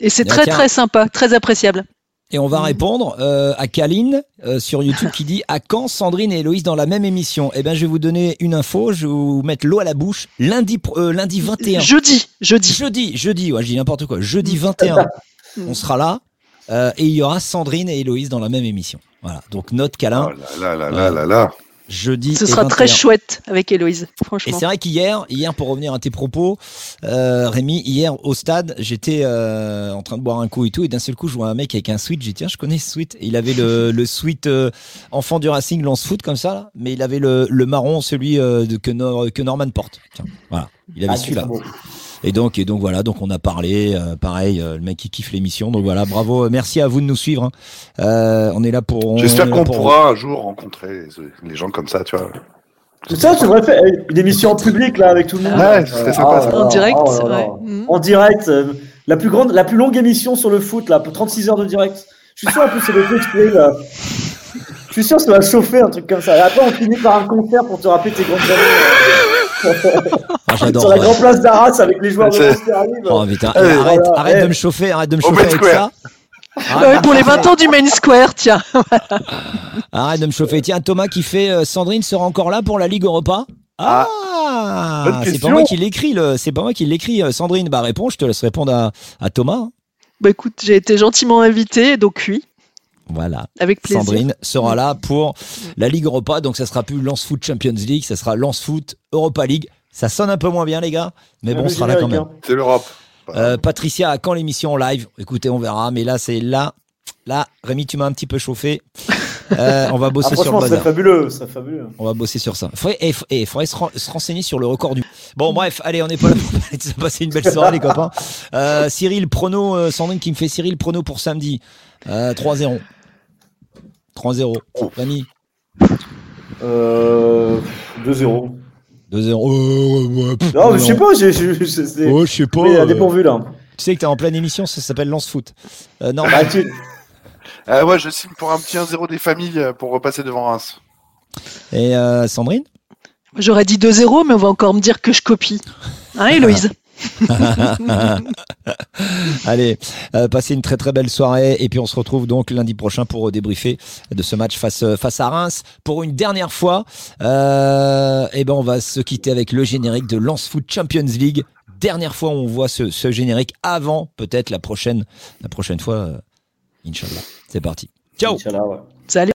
Et c'est très très sympa, très appréciable. Et on va répondre euh, à Kaline euh, sur YouTube qui dit à quand Sandrine et Héloïse dans la même émission? Eh bien, je vais vous donner une info, je vais vous mettre l'eau à la bouche. Lundi, euh, lundi 21. Jeudi, jeudi. Jeudi, jeudi, ouais, je dis n'importe quoi. Jeudi 21, on sera là et il y aura Sandrine et Héloïse dans la même émission. Voilà, donc notre câlin. Oh là là là là là jeudi. Ce sera très chouette avec Héloïse, franchement. Et c'est vrai qu'hier, hier pour revenir à tes propos, euh, Rémi, hier au stade, j'étais euh, en train de boire un coup et tout, et d'un seul coup, je vois un mec avec un sweat. J'ai dit tiens, je connais ce sweat. Et il avait le, le sweat euh, enfant du Racing lance foot comme ça, là, mais il avait le, le marron, celui euh, de, que, que Norman porte. Tiens, voilà, il avait ah, celui-là. Et donc, et donc voilà, donc on a parlé, euh, pareil, euh, le mec qui kiffe l'émission. Donc voilà, bravo, merci à vous de nous suivre. Hein. Euh, on est là pour. J'espère qu'on pourra un jour rencontrer les gens comme ça, tu vois. C'est ça, tu devrais faire une émission en public là avec tout le monde. Ouais, c'était sympa. Ah, en direct, c'est vrai. En direct, la plus grande, la plus longue émission sur le foot là, pour 36 heures de direct. Je suis sûr en plus c'est le truc là. Je suis sûr que ça va chauffer un truc comme ça. Et après on finit par un concert pour te rappeler tes grandes années. Ah, j'adore. Sur la grande place d'Arras avec les joueurs de qui arrivent. Oh, putain. arrête, arrête de me chauffer, arrête de me chauffer avec ça. pour les 20 ans du Main Square, tiens. Arrête de me chauffer. Tiens, Thomas qui fait euh, Sandrine sera encore là pour la Ligue Europa ah, ah c'est pas moi qui l'écris, c'est pas moi qui l'écris. Sandrine, bah réponds, je te laisse répondre à, à Thomas. Bah écoute, j'ai été gentiment invité, donc oui. Voilà. Avec plaisir. Sandrine sera là pour la Ligue Europa. Donc, ça sera plus Lance Foot Champions League, ça sera Lance Foot Europa League. Ça sonne un peu moins bien, les gars, mais bon, on sera là quand même. C'est l'Europe. Euh, Patricia, à quand l'émission en live? Écoutez, on verra. Mais là, c'est là. Là, Rémi, tu m'as un petit peu chauffé. Euh, on va bosser ah, sur le c'est fabuleux, c'est fabuleux. On va bosser sur ça. Et il faudrait, se renseigner sur le record du. Bon, bref, allez, on n'est pas là pour. Passez une belle soirée, les copains. Euh, Cyril, prono, euh, Sandrine qui me fait Cyril, prono pour samedi. Euh, 3-0. 3-0. Fanny Euh, 2-0. 2-0. Oh, ouais, pff, Non, ouais, je sais pas, j'ai- c'est Oh, je sais pas. mais à euh, dépourvu là. Tu sais que t'es en pleine émission, ça s'appelle Lance Foot. Euh, non, Bah, tu- Euh, ouais, je signe pour un petit 1-0 des familles euh, pour repasser devant Reims. Et euh, Sandrine? J'aurais dit 2-0, mais on va encore me dire que je copie. Hein, Héloïse? Allez, euh, passez une très très belle soirée et puis on se retrouve donc lundi prochain pour débriefer de ce match face euh, face à Reims pour une dernière fois. Euh, et ben on va se quitter avec le générique de Lance Foot Champions League. Dernière fois où on voit ce, ce générique avant peut-être la prochaine la prochaine fois. euh, Inch'Allah. C'est parti. Ciao. Ouais. Salut